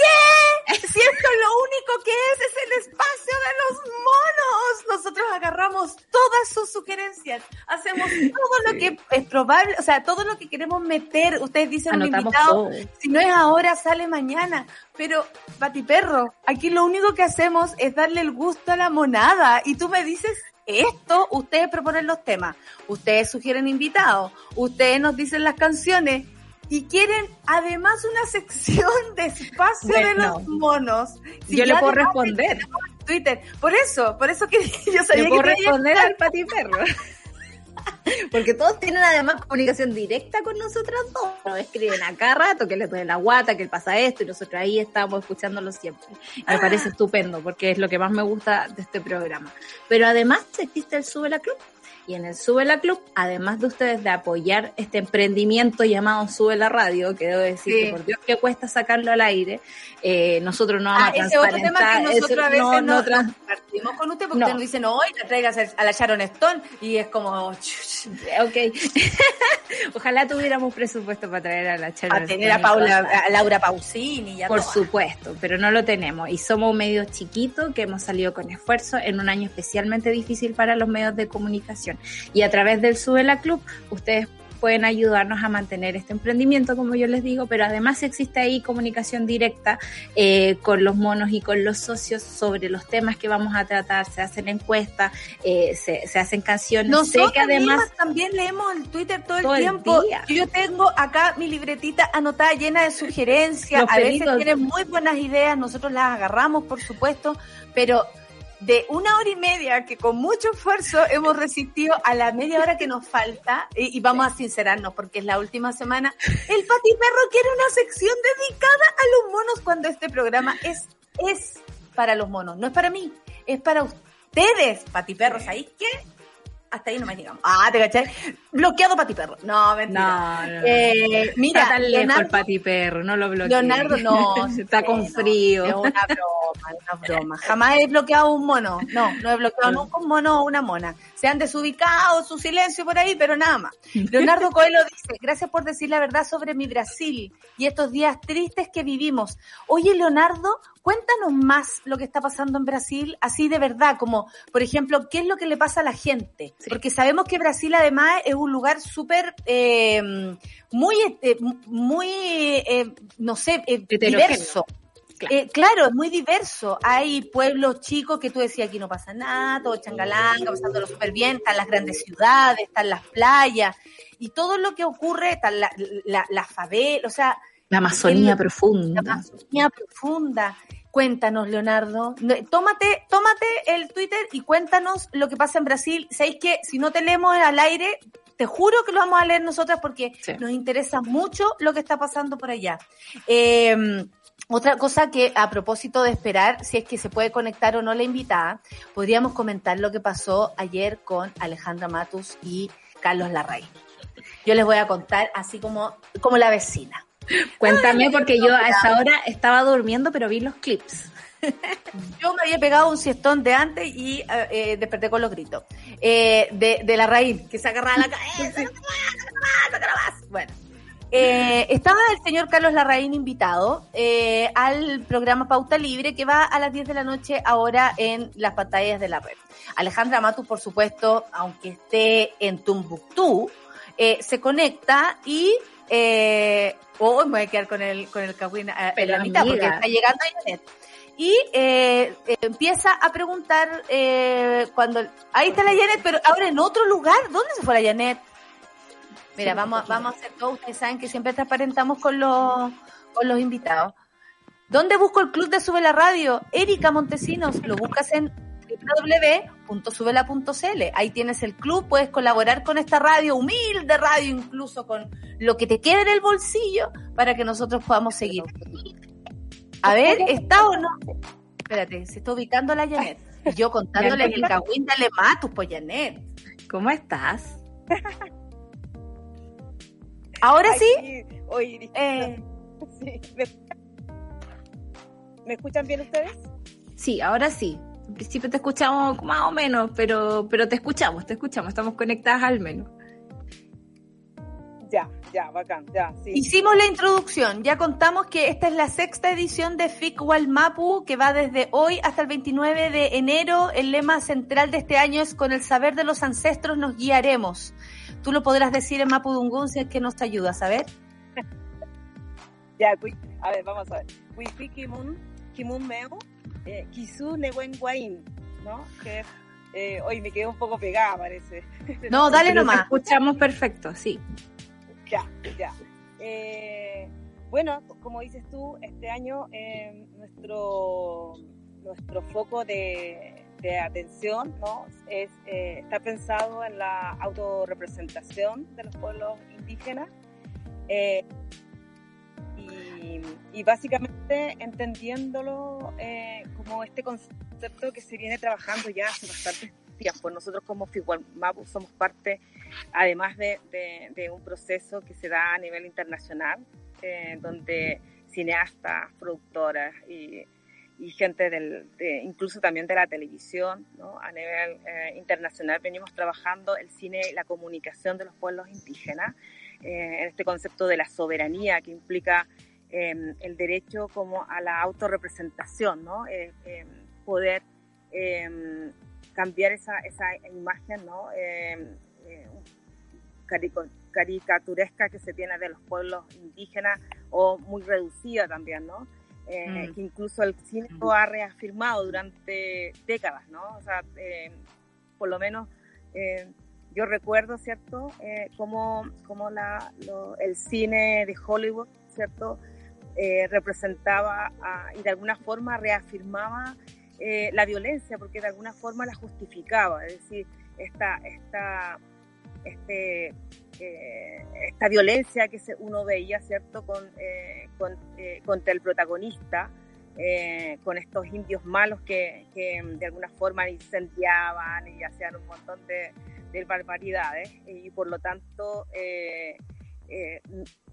¿Qué? Si esto lo único que es es el espacio de los monos. Nosotros agarramos todas sus sugerencias, hacemos todo lo que es probable, o sea, todo lo que queremos meter. Ustedes dicen un Anotamos invitado, todo. si no es ahora, sale mañana. Pero, Perro, aquí lo único que hacemos es darle el gusto a la monada. Y tú me dices esto, ustedes proponen los temas, ustedes sugieren invitados, ustedes nos dicen las canciones. Y quieren además una sección de espacio de los monos. Si Yo le puedo responder. Twitter. Por eso, por eso que yo sabía Le puedo que responder al patiperro. Porque todos tienen además comunicación directa con nosotras dos. Nos escriben a cada rato que les duele la guata, que pasa esto, y nosotros ahí estamos escuchándolo siempre. Me parece estupendo, porque es lo que más me gusta de este programa. Pero además existe el Sube la Club. Y en el Sube la Club, además de ustedes de apoyar este emprendimiento llamado Sube la Radio, que debo decir Sí. que por Dios que cuesta sacarlo al aire, eh, nosotros no vamos Ah, a ese otro tema que nosotros eso a veces no- no, no compartimos con usted porque No. usted nos dice, no, hoy te traigas a la Sharon Stone y es como... Ok. Ojalá tuviéramos presupuesto para traer a la Sharon a tener a Paula, a Laura Pausini Por supuesto, pero no lo tenemos. Y somos un medio chiquito que hemos salido con esfuerzo en un año especialmente difícil para los medios de comunicación. Y a través del Subela Club, ustedes pueden ayudarnos a mantener este emprendimiento, como yo les digo, pero además existe ahí comunicación directa eh, con los monos y con los socios sobre los temas que vamos a tratar, se hacen encuestas, eh, se, se hacen canciones, sé Nosotros que además también leemos el Twitter todo el Todo el tiempo. Yo tengo acá mi libretita anotada llena de sugerencias. Los a veces tienen muy buenas ideas, nosotros las agarramos, por supuesto, pero de una hora y media que con mucho esfuerzo hemos resistido a la media hora que nos falta y, y vamos a sincerarnos porque es la última semana. El Pati Perro quiere una sección dedicada a los monos cuando este programa es es para los monos, no es para mí, es para ustedes, patiperros. ¿Ahí qué? Hasta ahí no me llegamos. Ah, ¿te cachai? Bloqueado patiperro. No, mentira. No, no. Eh, mira, Está tan lejos el Leonardo, Pati Perro, no lo bloqueé. Leonardo no. Está con frío. Es una broma, una broma. Jamás he bloqueado un mono. No, no he bloqueado nunca un mono o una mona. Se han desubicado, su silencio por ahí, pero nada más. Leonardo Coelho dice, gracias por decir la verdad sobre mi Brasil y estos días tristes que vivimos. Oye, Leonardo, cuéntanos más lo que está pasando en Brasil, así de verdad, como, por ejemplo, qué es lo que le pasa a la gente. Porque sabemos que Brasil además es un lugar súper, eh, muy, eh, muy, eh, no sé, diverso. Eh, claro, es muy diverso. Hay pueblos chicos que tú decías aquí no pasa nada, todo changalanga, pasándolo súper bien, están las grandes ciudades, están las playas, y todo lo que ocurre, están la, la, la favela, o sea, La Amazonía profunda. la Amazonía profunda. Cuéntanos, Leonardo. Tómate, tómate el Twitter y cuéntanos lo que pasa en Brasil. ¿Sabéis que si no te leemos al aire, te juro que lo vamos a leer nosotras porque Sí. nos interesa mucho lo que está pasando por allá. Eh, otra cosa que a propósito de esperar si es que se puede conectar o no la invitada, podríamos comentar lo que pasó ayer con Alejandra Matus y Carlos Larraín. Yo les voy a contar así como, como la vecina. Cuéntame porque yo a esa hora estaba durmiendo, pero vi los clips. Yo me había pegado un siestón de antes y eh, eh, desperté con los gritos. Eh, de, de la raíz, que se agarraba la cabeza. Bueno. Eh, estaba el señor Carlos Larraín invitado eh, al programa Pauta Libre que va a las 10 de la noche ahora en las pantallas de la red. Alejandra Matus, por supuesto, aunque esté en Tumbuctú, eh, se conecta y... Oh, me voy a quedar con el, con el la mitad porque está llegando a Janet y eh, empieza a preguntar eh, cuando ahí está la Janet, pero ahora en otro lugar, ¿dónde se fue la Janet? Mira, Sí, vamos, vamos a hacer todo, ustedes saben que siempre transparentamos con los, con los invitados. ¿Dónde busco el club de Sube la Radio? Erika Montesinos, lo buscas en www.subela.cl. Ahí tienes el club, puedes colaborar con esta radio, humilde radio, incluso con lo que te quede en el bolsillo para que nosotros podamos seguir. A ver, ¿está o no? Espérate, se está ubicando la Janet. Yo contándole que el cagüín dale matus, pues Janet. ¿Cómo estás? Ahora Ay, sí, Oye, eh, Sí, ¿Me... ¿Me escuchan bien ustedes? Sí, ahora sí. En principio te escuchamos más o menos, pero, pero te escuchamos, te escuchamos, estamos conectadas al menos. Ya, ya, bacán, ya, sí. Hicimos la introducción, ya contamos que esta es la sexta edición de FIC Mapu que va desde hoy hasta el 29 de enero. El lema central de este año es con el saber de los ancestros nos guiaremos. Tú lo podrás decir en Mapudungun si es que nos ayuda, a ver. Ya, a ver, vamos a ver. Wifi Kimun, Kimun Meo, eh, Kisu Newen Guain, ¿no? Que eh, hoy me quedé un poco pegada, parece. No, dale te nomás. escuchamos perfecto, sí. Ya, ya. Eh, bueno, como dices tú, este año eh, nuestro, nuestro foco de, atención ¿no? es, eh, está pensado en la autorrepresentación de los pueblos indígenas eh, y, básicamente entendiéndolo como este concepto que se viene trabajando ya hace bastante tiempo. Nosotros como Mapu somos parte además de, de, de, un proceso que se da a nivel internacional, eh, donde cineastas, productoras y, y gente del, de, incluso también de la televisión, ¿no? a nivel eh, internacional venimos trabajando el cine y la comunicación de los pueblos indígenas, eh, en este concepto de la soberanía que implica eh, el derecho como a la autorrepresentación, ¿no? Eh, poder cambiar esa, esa imagen, ¿no? Eh, caricaturesca que se tiene de los pueblos indígenas o muy reducida también, ¿no? Eh, mm. Que incluso el cine lo ha reafirmado durante décadas, ¿no? O sea, eh, por lo menos eh, yo recuerdo, ¿cierto? cómo, cómo la, lo, el cine de Hollywood, ¿cierto? representaba a, y de alguna forma reafirmaba la violencia porque de alguna forma la justificaba, es decir, esta, esta este, eh, esta violencia que uno veía, ¿cierto?, con, eh, con, eh, contra el protagonista, eh, con estos indios malos que, que de alguna forma incendiaban y hacían un montón de, de barbaridades y por lo tanto eh,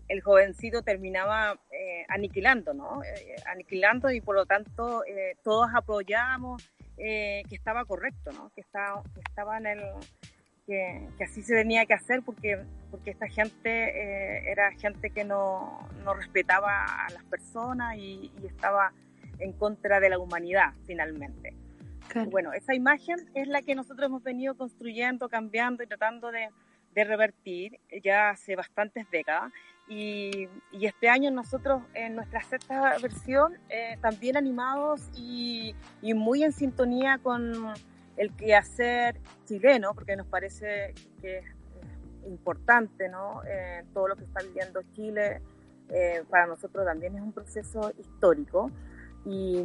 el jovencito terminaba eh, aniquilando, ¿no? Eh, aniquilando y por lo tanto eh, todos apoyábamos eh, que estaba correcto, ¿no? Que estaba, que estaba en el que, que así se tenía que hacer porque porque esta gente eh, era gente que no, no respetaba a las personas y, y estaba en contra de la humanidad finalmente. Bueno, esa imagen es la que nosotros hemos venido construyendo, cambiando y tratando de, de revertir ya hace bastantes décadas. Y, y este año nosotros en nuestra sexta versión, eh, también animados y, y muy en sintonía con el quehacer chileno, porque nos parece que es importante, ¿no? Eh, todo lo que está viviendo Chile eh, para nosotros también es un proceso histórico y,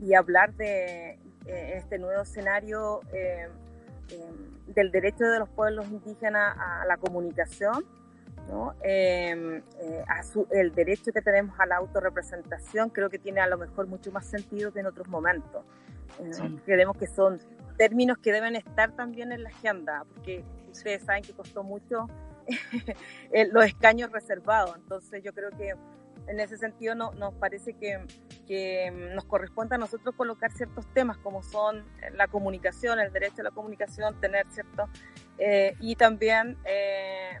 y hablar de eh, este nuevo escenario eh, del derecho de los pueblos indígenas a la comunicación, ¿no? Eh, eh, a su- el derecho que tenemos a la autorrepresentación, creo que tiene a lo mejor mucho más sentido que en otros momentos. Eh, Sí. Creemos que son términos que deben estar también en la agenda, porque ustedes saben que costó mucho los escaños reservados, entonces yo creo que en ese sentido no, nos parece que, que nos corresponde a nosotros colocar ciertos temas como son la comunicación, el derecho a la comunicación, tener cierto eh, y también eh,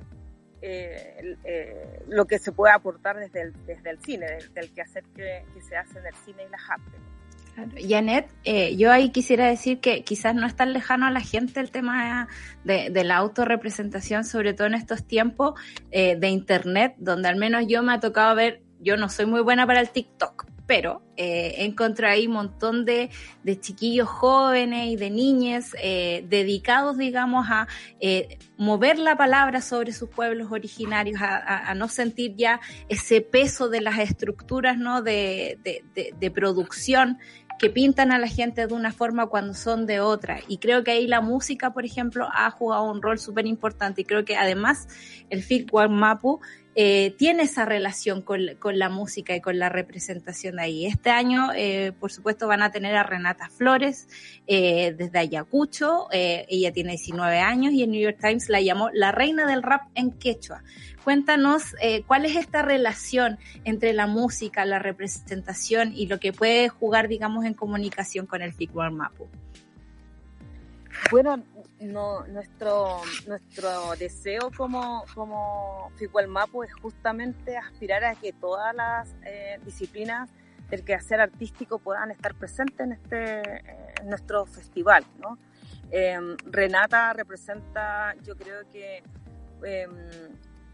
eh, lo que se puede aportar desde el, desde el cine, del, del quehacer que, que se hace en el cine y las artes. Janet, eh, yo ahí quisiera decir que quizás no es tan lejano a la gente el tema de, de la autorrepresentación, sobre todo en estos tiempos de Internet, donde al menos yo me ha tocado ver, yo no soy muy buena para el TikTok, pero eh, encontré ahí un montón de, de chiquillos jóvenes y de niñas eh, dedicados, digamos, a eh, mover la palabra sobre sus pueblos originarios, a, no sentir ya ese peso de las estructuras ¿no? de, de- producción que pintan a la gente de una forma cuando son de otra. Y creo que ahí la música, por ejemplo, ha jugado un rol súper importante. Y creo que además el FIC Mapu eh, tiene esa relación con, la música y con la representación de ahí. Este año, eh, por supuesto, van a tener a Renata Flores eh, desde Ayacucho. eh, ella tiene 19 años y el New York Times la llamó la reina del rap en quechua. Cuéntanos eh, cuál es esta relación entre la música, la representación y lo que puede jugar, digamos, en comunicación con el FIC Mapu. Bueno, no, nuestro, nuestro deseo como, como Mapu es justamente aspirar a que todas las eh, disciplinas del quehacer artístico puedan estar presentes en, este, eh, en nuestro festival. ¿no? Eh, Renata representa, yo creo que eh,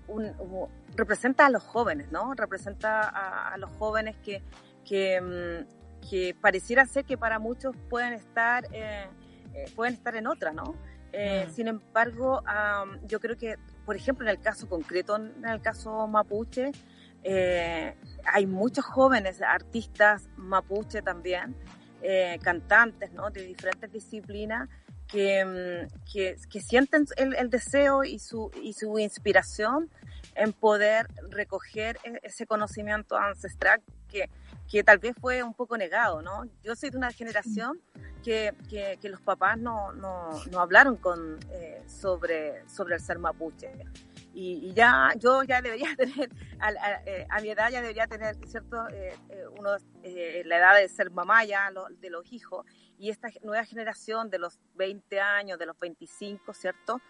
un- representa a los jóvenes, ¿no? Representa a, los jóvenes que, mm, que pareciera ser que para muchos pueden estar, eh, pueden estar en otra, ¿no? Eh, Mm. Sin embargo, am, yo creo que, por ejemplo, en el caso concreto, en el caso mapuche, eh, hay muchos jóvenes artistas mapuche también, eh, cantantes, ¿no? De diferentes disciplinas que, mm, que, que sienten el, el deseo y su, y su inspiración en poder recoger e- ese conocimiento ancestral que, que tal vez fue un poco negado, ¿no? Yo soy de una generación que, que, que los papás no, no, no hablaron con, eh, sobre, sobre el ser mapuche. Y, y ya, yo ya debería tener, a, a- eh, a mi edad ya debería tener, ¿cierto? Eh, eh, uno, la edad de ser mamá ya, lo- de los hijos, y esta nueva generación de los 20 años, de los 25, ¿cierto?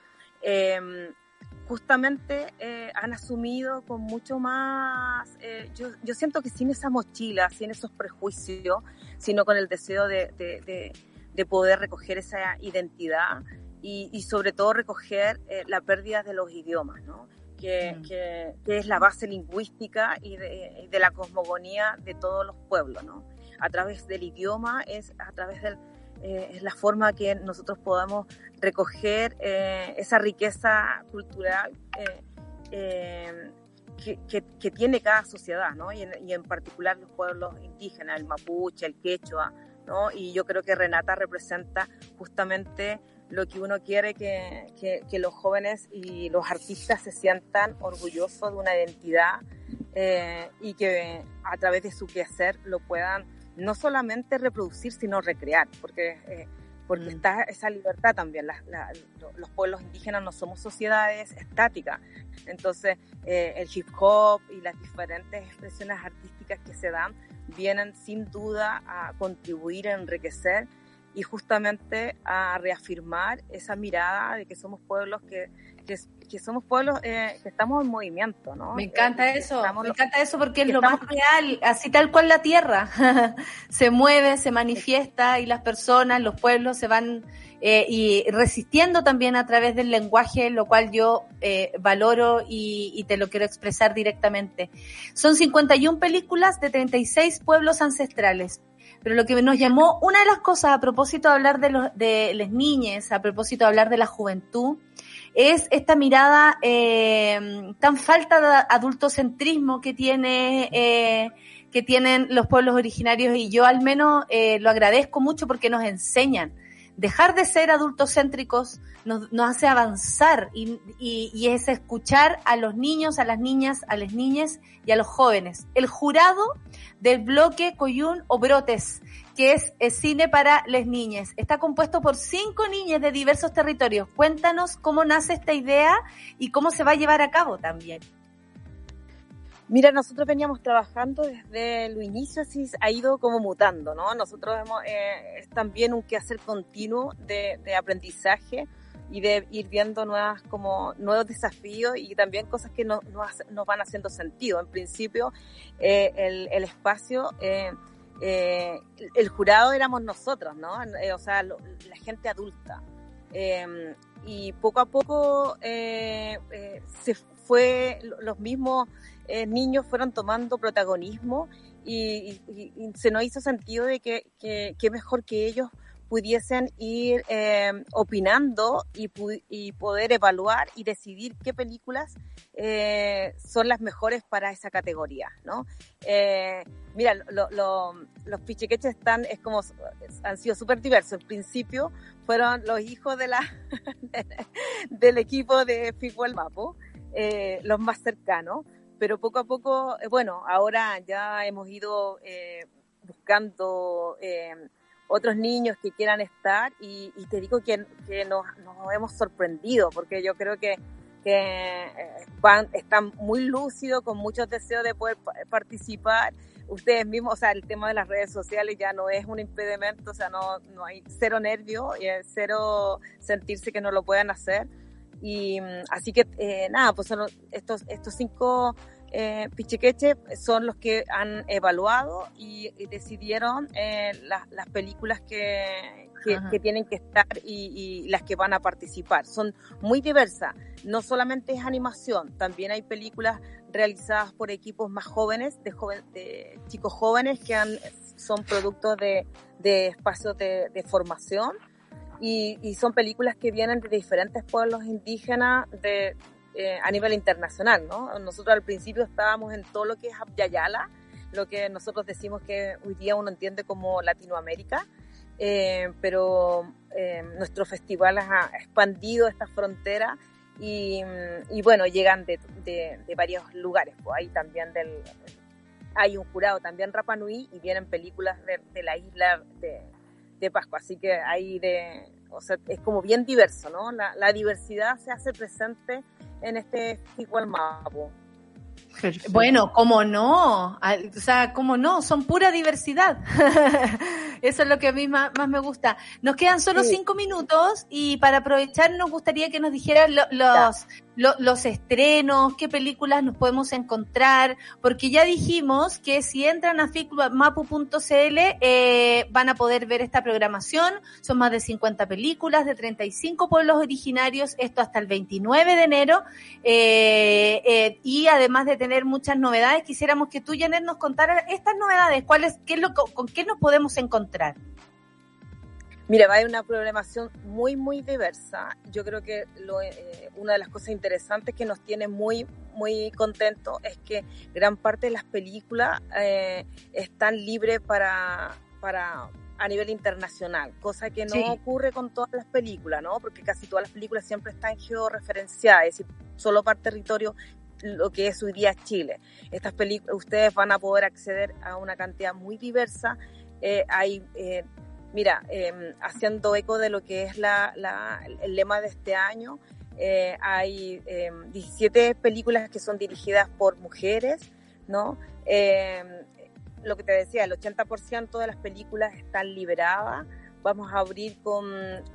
Justamente eh, han asumido con mucho más, eh, yo, yo siento que sin esa mochila, sin esos prejuicios, sino con el deseo de, de, de- de poder recoger esa identidad y, y sobre todo recoger eh, la pérdida de los idiomas, ¿no? Que, que- que es la base lingüística y de, y de la cosmogonía de todos los pueblos, ¿no? A través del idioma es a través del, eh, es la forma que nosotros podamos recoger eh, esa riqueza cultural eh, eh, que, que- que tiene cada sociedad, ¿no? Y en, y en particular los pueblos indígenas, el mapuche, el quechua, ¿no? Y yo creo que Renata representa justamente lo que uno quiere que, que- los jóvenes y los artistas se sientan orgullosos de una identidad eh, y que a través de su quehacer lo puedan no solamente reproducir, sino recrear, porque, eh, porque está esa libertad también. La- la- lo- los pueblos indígenas no somos sociedades estáticas, entonces eh, el hip hop y las diferentes expresiones artísticas que se dan vienen sin duda a contribuir a enriquecer y justamente a reafirmar esa mirada de que somos pueblos que, que, que somos pueblos eh, que estamos en movimiento, ¿no? Me encanta Eh, eso, estamos me encanta eso porque es lo estamos- más real, así tal cual la tierra se mueve, se manifiesta y las personas, los pueblos se van eh, y resistiendo también a través del lenguaje, lo cual yo eh, valoro y, y te lo quiero expresar directamente. Son 51 películas de 36 pueblos ancestrales. Pero lo que nos llamó, una de las cosas a propósito de hablar de, los, de las niñas, a propósito de hablar de la juventud, es esta mirada eh, tan falta de adultocentrismo que tiene eh, que tienen los pueblos originarios y yo al menos eh, lo agradezco mucho porque nos enseñan dejar de ser adultocéntricos nos, nos hace avanzar y, y, y es escuchar a los niños, a las niñas, a las niñas y a los jóvenes. El jurado del bloque Coyún o Brotes, que es cine para las niñas. Está compuesto por cinco niñas de diversos territorios. Cuéntanos cómo nace esta idea y cómo se va a llevar a cabo también. Mira, nosotros veníamos trabajando desde el inicio, así ha ido como mutando, ¿no? Nosotros hemos, eh, es también un quehacer continuo de, de aprendizaje y de ir viendo nuevas, como, nuevos desafíos y también cosas que no, no van haciendo sentido. En principio, eh, el, el espacio, eh, eh, el- jurado éramos nosotros, ¿no? Eh, o sea, la gente adulta. Eh, y poco a poco eh, se fue, lo- los mismos niños fueron tomando protagonismo y, se nos hizo sentido de que, que mejor que ellos pudiesen ir eh, opinando y, pu- y poder evaluar y decidir qué películas eh, son las mejores para esa categoría, ¿no? Eh, mira, lo- lo- los pichiqueches están, es como, han sido súper diversos. En principio fueron los hijos de la, del equipo de Figual Mapo, eh, los más cercanos, pero poco a poco, eh, bueno, ahora ya hemos ido eh, buscando otros niños que quieran estar y, te digo que, nos, hemos sorprendido porque yo creo que, eh, van, están muy lúcidos, con muchos deseos de poder pa- participar. Ustedes mismos, o sea, el tema de las redes sociales ya no es un impedimento, o sea, no, no hay cero nervio, cero sentirse que no lo puedan hacer. Y mm, así que, eh, nada, pues estos, estos cinco eh, son los que han evaluado y, y decidieron eh, las- las películas que, que, tienen que estar y, y las que van a participar. Son muy diversas, no solamente es animación, también hay películas realizadas por equipos más jóvenes, de, joven, de chicos jóvenes que han, son productos de, de espacios de, de formación y, y son películas que vienen de diferentes pueblos indígenas de, eh, a nivel internacional, ¿no? Nosotros al principio estábamos en todo lo que es Abya-Yala, lo que nosotros decimos que hoy día uno entiende como Latinoamérica, eh, pero eh, nuestro festival ha expandido esta frontera y, y bueno, llegan de, de, de varios lugares, pues hay también del... Hay un jurado también Rapa Nui y vienen películas de, de la isla de, de Pascua, así que hay de, o sea, es como bien diverso, ¿no? La, la diversidad se hace presente en este Igual Mapo. Bueno, ¿cómo no? O sea, ¿cómo no? Son pura diversidad. Eso es lo que a mí más, más me gusta. Nos quedan solo Sí. cinco minutos y para aprovechar nos gustaría que nos dijeras lo- los, lo- los estrenos, qué películas nos podemos encontrar, porque ya dijimos que si entran a ficmapu.cl eh, van a poder ver esta programación. Son más de 50 películas de 35 pueblos originarios, esto hasta el 29 de enero. Eh, eh, y además de tener muchas novedades, quisiéramos que tú, Janet, nos contaras estas novedades, cuáles, qué es lo, co- con qué nos podemos encontrar. Mira, va a haber una programación muy, muy diversa. Yo creo que lo, eh, una de las cosas interesantes que nos tiene muy, muy contentos es que gran parte de las películas eh, están libres para, para a nivel internacional, cosa que no Sí. ocurre con todas las películas, ¿no? Porque casi todas las películas siempre están georreferenciadas, es decir, solo para territorio lo que es hoy día Chile. Estas películas, ustedes van a poder acceder a una cantidad muy diversa. Eh, hay, eh, mira, eh, haciendo eco de lo que es la, el lema de este año, eh, hay eh, 17 películas que son dirigidas por mujeres, ¿no? Eh, lo que te decía, el 80% de las películas están liberadas. Vamos a abrir con,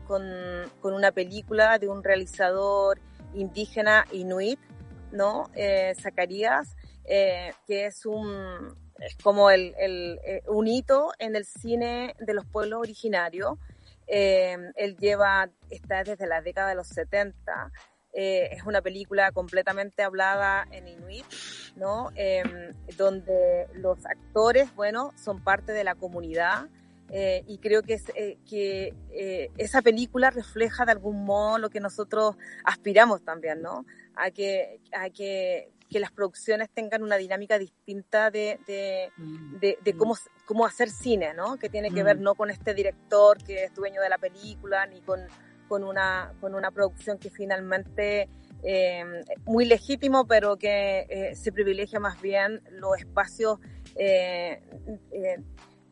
con, con una película de un realizador indígena inuit, ¿no? Eh, Zacarías, eh, que es un es como el, el, eh, un hito en el cine de los pueblos originarios. Eh, él lleva, está desde la década de los 70. Eh, es una película completamente hablada en inuit, ¿no? Eh, donde los actores, bueno, son parte de la comunidad. eh, y creo que, es, eh, que eh, esa película refleja de algún modo lo que nosotros aspiramos también, ¿no? A que, a que, que las producciones tengan una dinámica distinta de, de, de, de cómo, cómo hacer cine, ¿no? Que tiene que ver Mm. no con este director que es dueño de la película, ni con, con, una, con una producción que finalmente eh, muy legítimo, pero que eh, se privilegia más bien los espacios eh,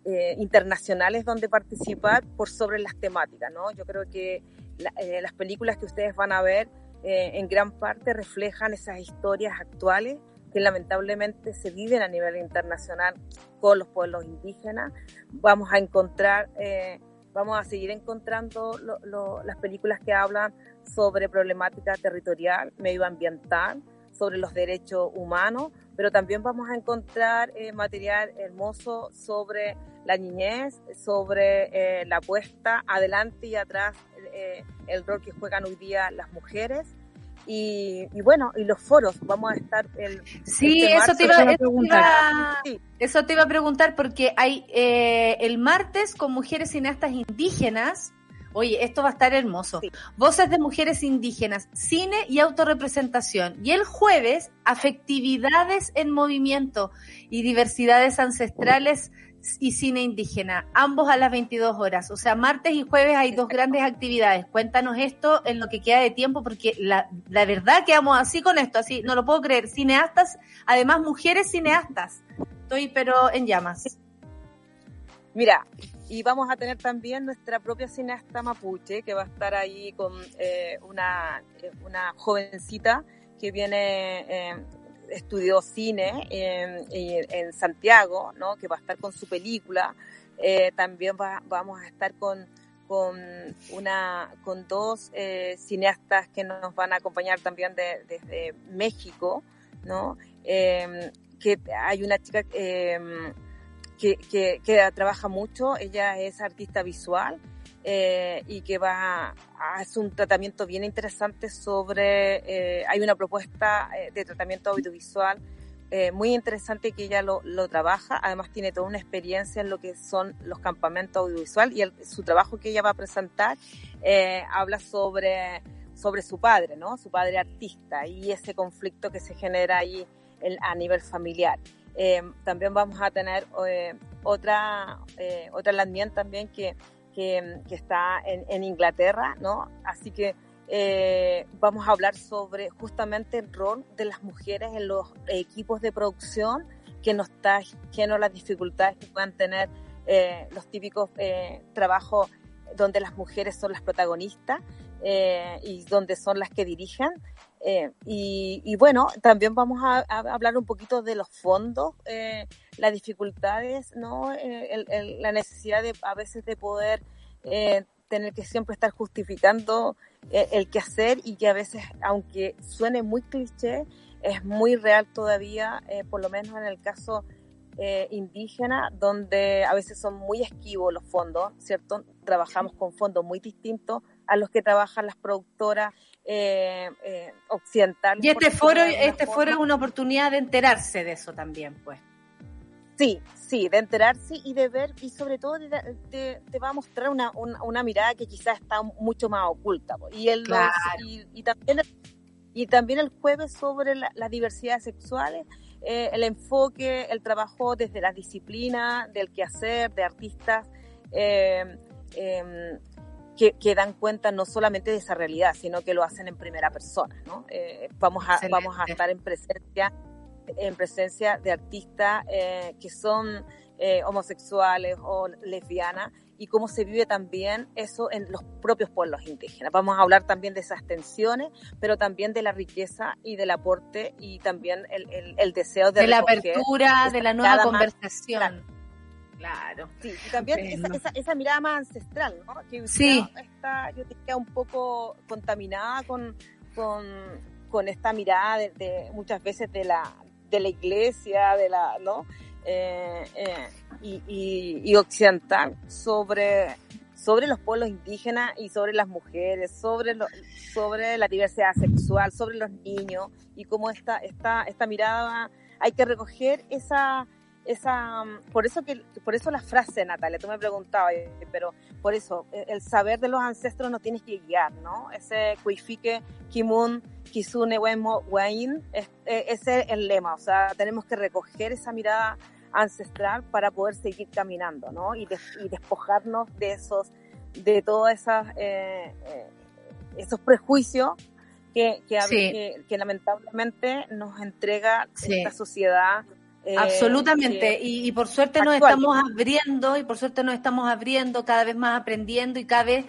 eh, internacionales donde participar por sobre las temáticas, ¿no? Yo creo que la- las películas que ustedes van a ver eh, en gran parte reflejan esas historias actuales que lamentablemente se viven a nivel internacional con los pueblos indígenas. Vamos a encontrar, eh, vamos a seguir encontrando las películas que hablan sobre problemática territorial, medioambiental, sobre los derechos humanos, pero también vamos a encontrar eh, material hermoso sobre la niñez, sobre la puesta adelante y atrás, eh, el rol que juegan hoy día las mujeres. Y, y bueno, y los foros, vamos a estar el... Sí, este eso te, iba, Eso eso te iba- Sí. eso te iba a preguntar porque hay eh, el martes con mujeres cineastas indígenas. Oye, esto va a estar hermoso. Voces de mujeres indígenas, cine y autorrepresentación. Y el jueves, afectividades en movimiento y diversidades ancestrales y cine indígena, ambos a las 22 horas. O sea, martes y jueves hay dos grandes actividades. Cuéntanos esto en lo que queda de tiempo, porque la, la verdad quedamos así con esto, así, no lo puedo creer. Cineastas, además mujeres cineastas. Estoy pero en llamas. Mira, y vamos a tener también nuestra propia cineasta mapuche, que va a estar ahí con eh, una, eh, una jovencita que viene, eh, estudió cine en, Santiago, ¿no? que va a estar con su película. Eh, también va- vamos a estar con, con, una, con dos eh, cineastas que nos van a acompañar también de- desde México, ¿no? Eh, que hay una chica que, que, que trabaja mucho, ella es artista visual eh, y que va a hacer un tratamiento bien interesante sobre, eh, hay una propuesta eh, de tratamiento audiovisual eh, muy interesante que ella lo, lo trabaja, además tiene toda una experiencia en lo que son los campamentos audiovisual y el- su trabajo que ella va a presentar eh, habla sobre, sobre su padre, ¿no? Su padre artista y ese conflicto que se genera ahí en- a nivel familiar. Eh, también vamos a tener otra, otra landmien también que, que, que está en, en Inglaterra, ¿no? Así que eh, vamos a hablar sobre justamente el rol de las mujeres en los equipos de producción que nos está lleno las dificultades que puedan tener eh, los típicos eh, trabajos donde las mujeres son las protagonistas eh, y donde son las que dirigen. Eh, y, y bueno, también vamos a, a hablar un poquito de los fondos, eh, las dificultades, ¿no? Eh, el- el- la necesidad de a veces de poder eh, tener que siempre estar justificando eh, el qué hacer y que a veces, aunque suene muy cliché, es muy real todavía, eh, por lo menos en el caso eh, indígena, donde a veces son muy esquivos los fondos, ¿cierto? Trabajamos con fondos muy distintos a los que trabajan las productoras eh, occidentales. Y este foro, este forma. foro es una oportunidad de enterarse de eso también, pues. Sí, sí, de enterarse y de ver, y sobre todo de- de- te va a mostrar una, una, una mirada que quizás está mucho más oculta. Y, el, los- Claro. y, y también, el- y también el jueves sobre la- las diversidades sexuales, eh, el enfoque, el trabajo desde la disciplina, del quehacer, de artistas. eh, em, que, que dan cuenta no solamente de esa realidad, sino que lo hacen en primera persona, ¿no? Eh, vamos, a, Excelente. vamos a estar en presencia, en presencia de artistas eh, que son eh, homosexuales o lesbianas y cómo se vive también eso en los propios pueblos indígenas. Vamos a hablar también de esas tensiones, pero también de la riqueza y del aporte y también el, el- el deseo de, De la apertura, de la nueva más- conversación. Claro. Sí, y también esa, Estupendo. esa, esa mirada más ancestral, ¿no? Que Sí. está, yo diría, un poco contaminada con, con, con esta mirada de, de muchas veces de la, de la iglesia, de la, ¿no? Eh, eh, y, y, occidental sobre, sobre los pueblos indígenas y sobre las mujeres, sobre, sobre la diversidad sexual, sobre los niños y cómo esta, esta, esta mirada hay que recoger esa esa por eso que por eso la frase Natalia tú me preguntabas pero por eso el saber de los ancestros nos tienes que guiar no ese kuifike kimun kisune wemo wain eh, ese es el lema o sea tenemos que recoger esa mirada ancestral para poder seguir caminando no y, des- y despojarnos de esos de todos esas eh, eh, esos prejuicios que, que, a- Sí. que, que lamentablemente nos entrega Sí. esta sociedad eh, Absolutamente, y, y por suerte nos estamos abriendo, y por suerte nos estamos abriendo, cada vez más aprendiendo y cada vez,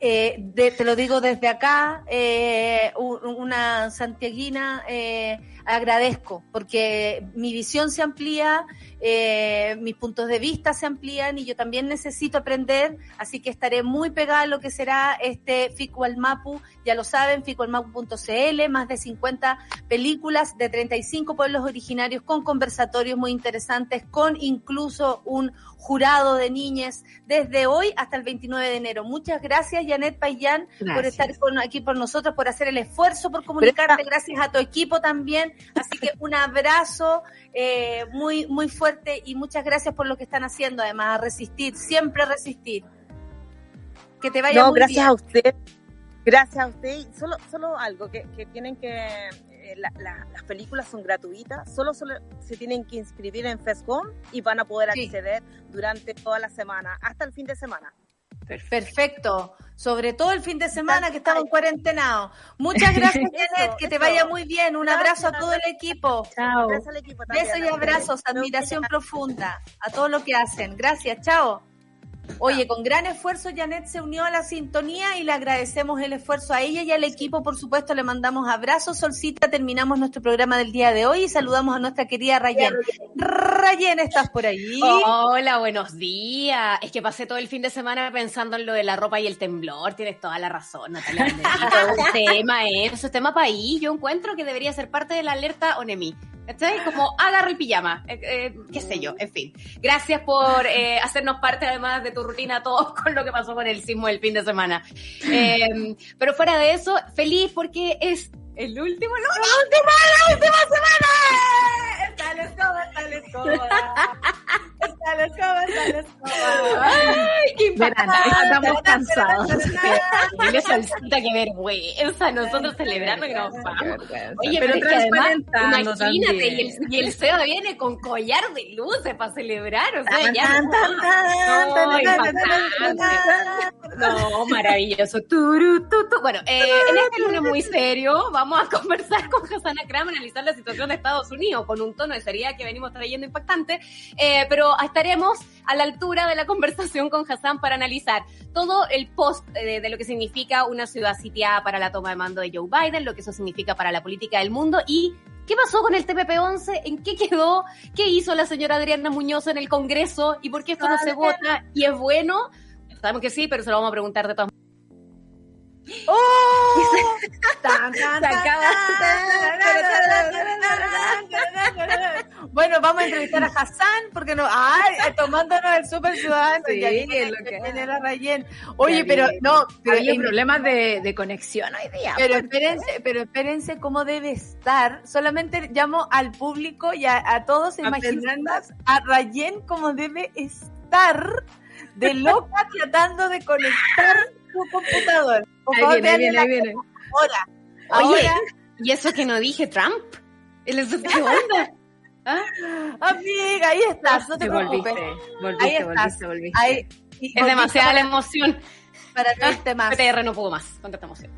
eh, de- te lo digo desde acá, eh, una santiaguina, eh, agradezco, porque mi visión se amplía, eh, mis puntos de vista se amplían y yo también necesito aprender, así que estaré muy pegada a lo que será este FICU al Mapu, ya lo saben, ficualmapu.cl, más de 50 películas de 35 pueblos originarios con conversatorios muy interesantes, con incluso un jurado de niñas desde hoy hasta el 29 de enero. Muchas gracias, Janet Payán, por estar con- aquí por nosotros, por hacer el esfuerzo, por comunicarte. Gracias a tu equipo también. Así que un abrazo eh, muy, muy fuerte y muchas gracias por lo que están haciendo, además, a resistir, siempre resistir. Que te vaya no, muy gracias bien. a usted. Gracias a usted. Y Solo, solo algo, que, que tienen que... eh, la- la- las películas son gratuitas, solo, solo se tienen que inscribir en FESCOM y van a poder acceder durante toda la semana, hasta el fin de semana. Perfecto. Sobre todo el fin de semana que estamos cuarentenados. Muchas gracias, Janet. Que te vaya muy bien. Un abrazo a todo el equipo. Chao. Besos y abrazos, admiración profunda a todo lo que hacen. Gracias, chao. Oye, con gran esfuerzo Janet se unió a la sintonía y le agradecemos el esfuerzo a ella y al equipo, por supuesto, le mandamos abrazos. Solcita, terminamos nuestro programa del día de hoy y saludamos a nuestra querida Rayen. Rayen, ¿estás por ahí? Hola, buenos días. Es que pasé todo el fin de semana pensando en lo de la ropa y el temblor. Tienes toda la razón, Natalia. Un tema eso, es tema país. Yo encuentro que debería ser parte de la alerta ONEMI. ¿Cachai? Como agarra el pijama, eh, eh, qué sé yo, en fin. Gracias por eh, hacernos parte además de tu rutina todos con lo que pasó con el sismo del fin de semana. Eh, pero fuera de eso, feliz porque es el último, no, la última, la última semana. Está escoba, está Está la escoba, está la escoba. Ay, qué Verán, estamos cansados. Dile solcita, qué vergüenza, nosotros celebrando que nos vamos. Oye, Pero pero, es que además, imagínate, y el, y el Seba viene con collar de luces para celebrar, o sea, ya no, impactante. Maravilloso. Turu, tu, tu. Bueno, eh, en este lunes muy serio vamos a conversar con Hassan Akram, analizar la situación de Estados Unidos con un tono de seriedad que venimos trayendo impactante, eh, pero estaremos a la altura de la conversación con Hassan para analizar todo el post eh, de lo que significa una ciudad sitiada para la toma de mando de Joe Biden, lo que eso significa para la política del mundo y ¿Qué pasó con el TPP-11? ¿En qué quedó? ¿Qué hizo la señora Adriana Muñoz en el Congreso? ¿Y por qué esto no se vota? ¿Y es bueno? Sabemos que sí, pero se lo vamos a preguntar de todas ¡Oh! Bueno, vamos a entrevistar a Hassan porque no, ay, tomándonos el super ciudadano. Sí, lo que- viene la Rayen. Oye, pero no, pero en- problemas de, de conexión hoy día. Pero espérense, pero espérense cómo debe estar. Solamente llamo al público y a, a todos, A imaginarnos a Rayen cómo debe estar de loca tratando de conectar su computador. Por Ahí favor, viene, viene, ahí viene. Ahora, Oye, ¿y eso que no dije Trump? ¿El eso qué onda? ¿Ah? amiga, ahí estás, no te preocupes. volviste, Ahí volviste, estás. volviste, volviste. Ahí- Es demasiada la emoción. para reírte más. PTR no pudo más, con tanta emoción.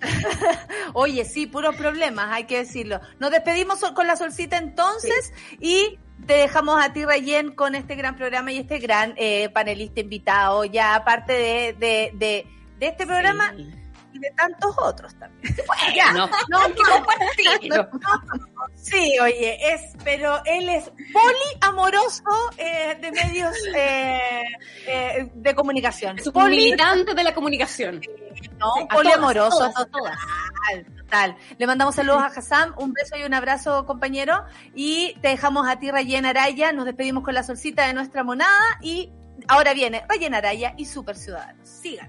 Oye, sí, puros problemas, hay que decirlo. Nos despedimos con la solcita entonces y te dejamos a ti, Rayen, con este gran programa y este gran eh, panelista invitado, ya aparte de, de, de, de este programa y de tantos otros también. No, hay que no, no, Sí, oye, es, pero él es poliamoroso eh, de medios eh, eh, de comunicación. Es un Poli- militante de la comunicación. no, a poliamoroso. todas, total, total. Le mandamos saludos a Hassan, un beso y un abrazo, compañero. Y te dejamos a ti, Rayen Araya. Nos despedimos con la solcita de nuestra monada. Y ahora viene Rayen Araya y Super Ciudadanos. Sigan.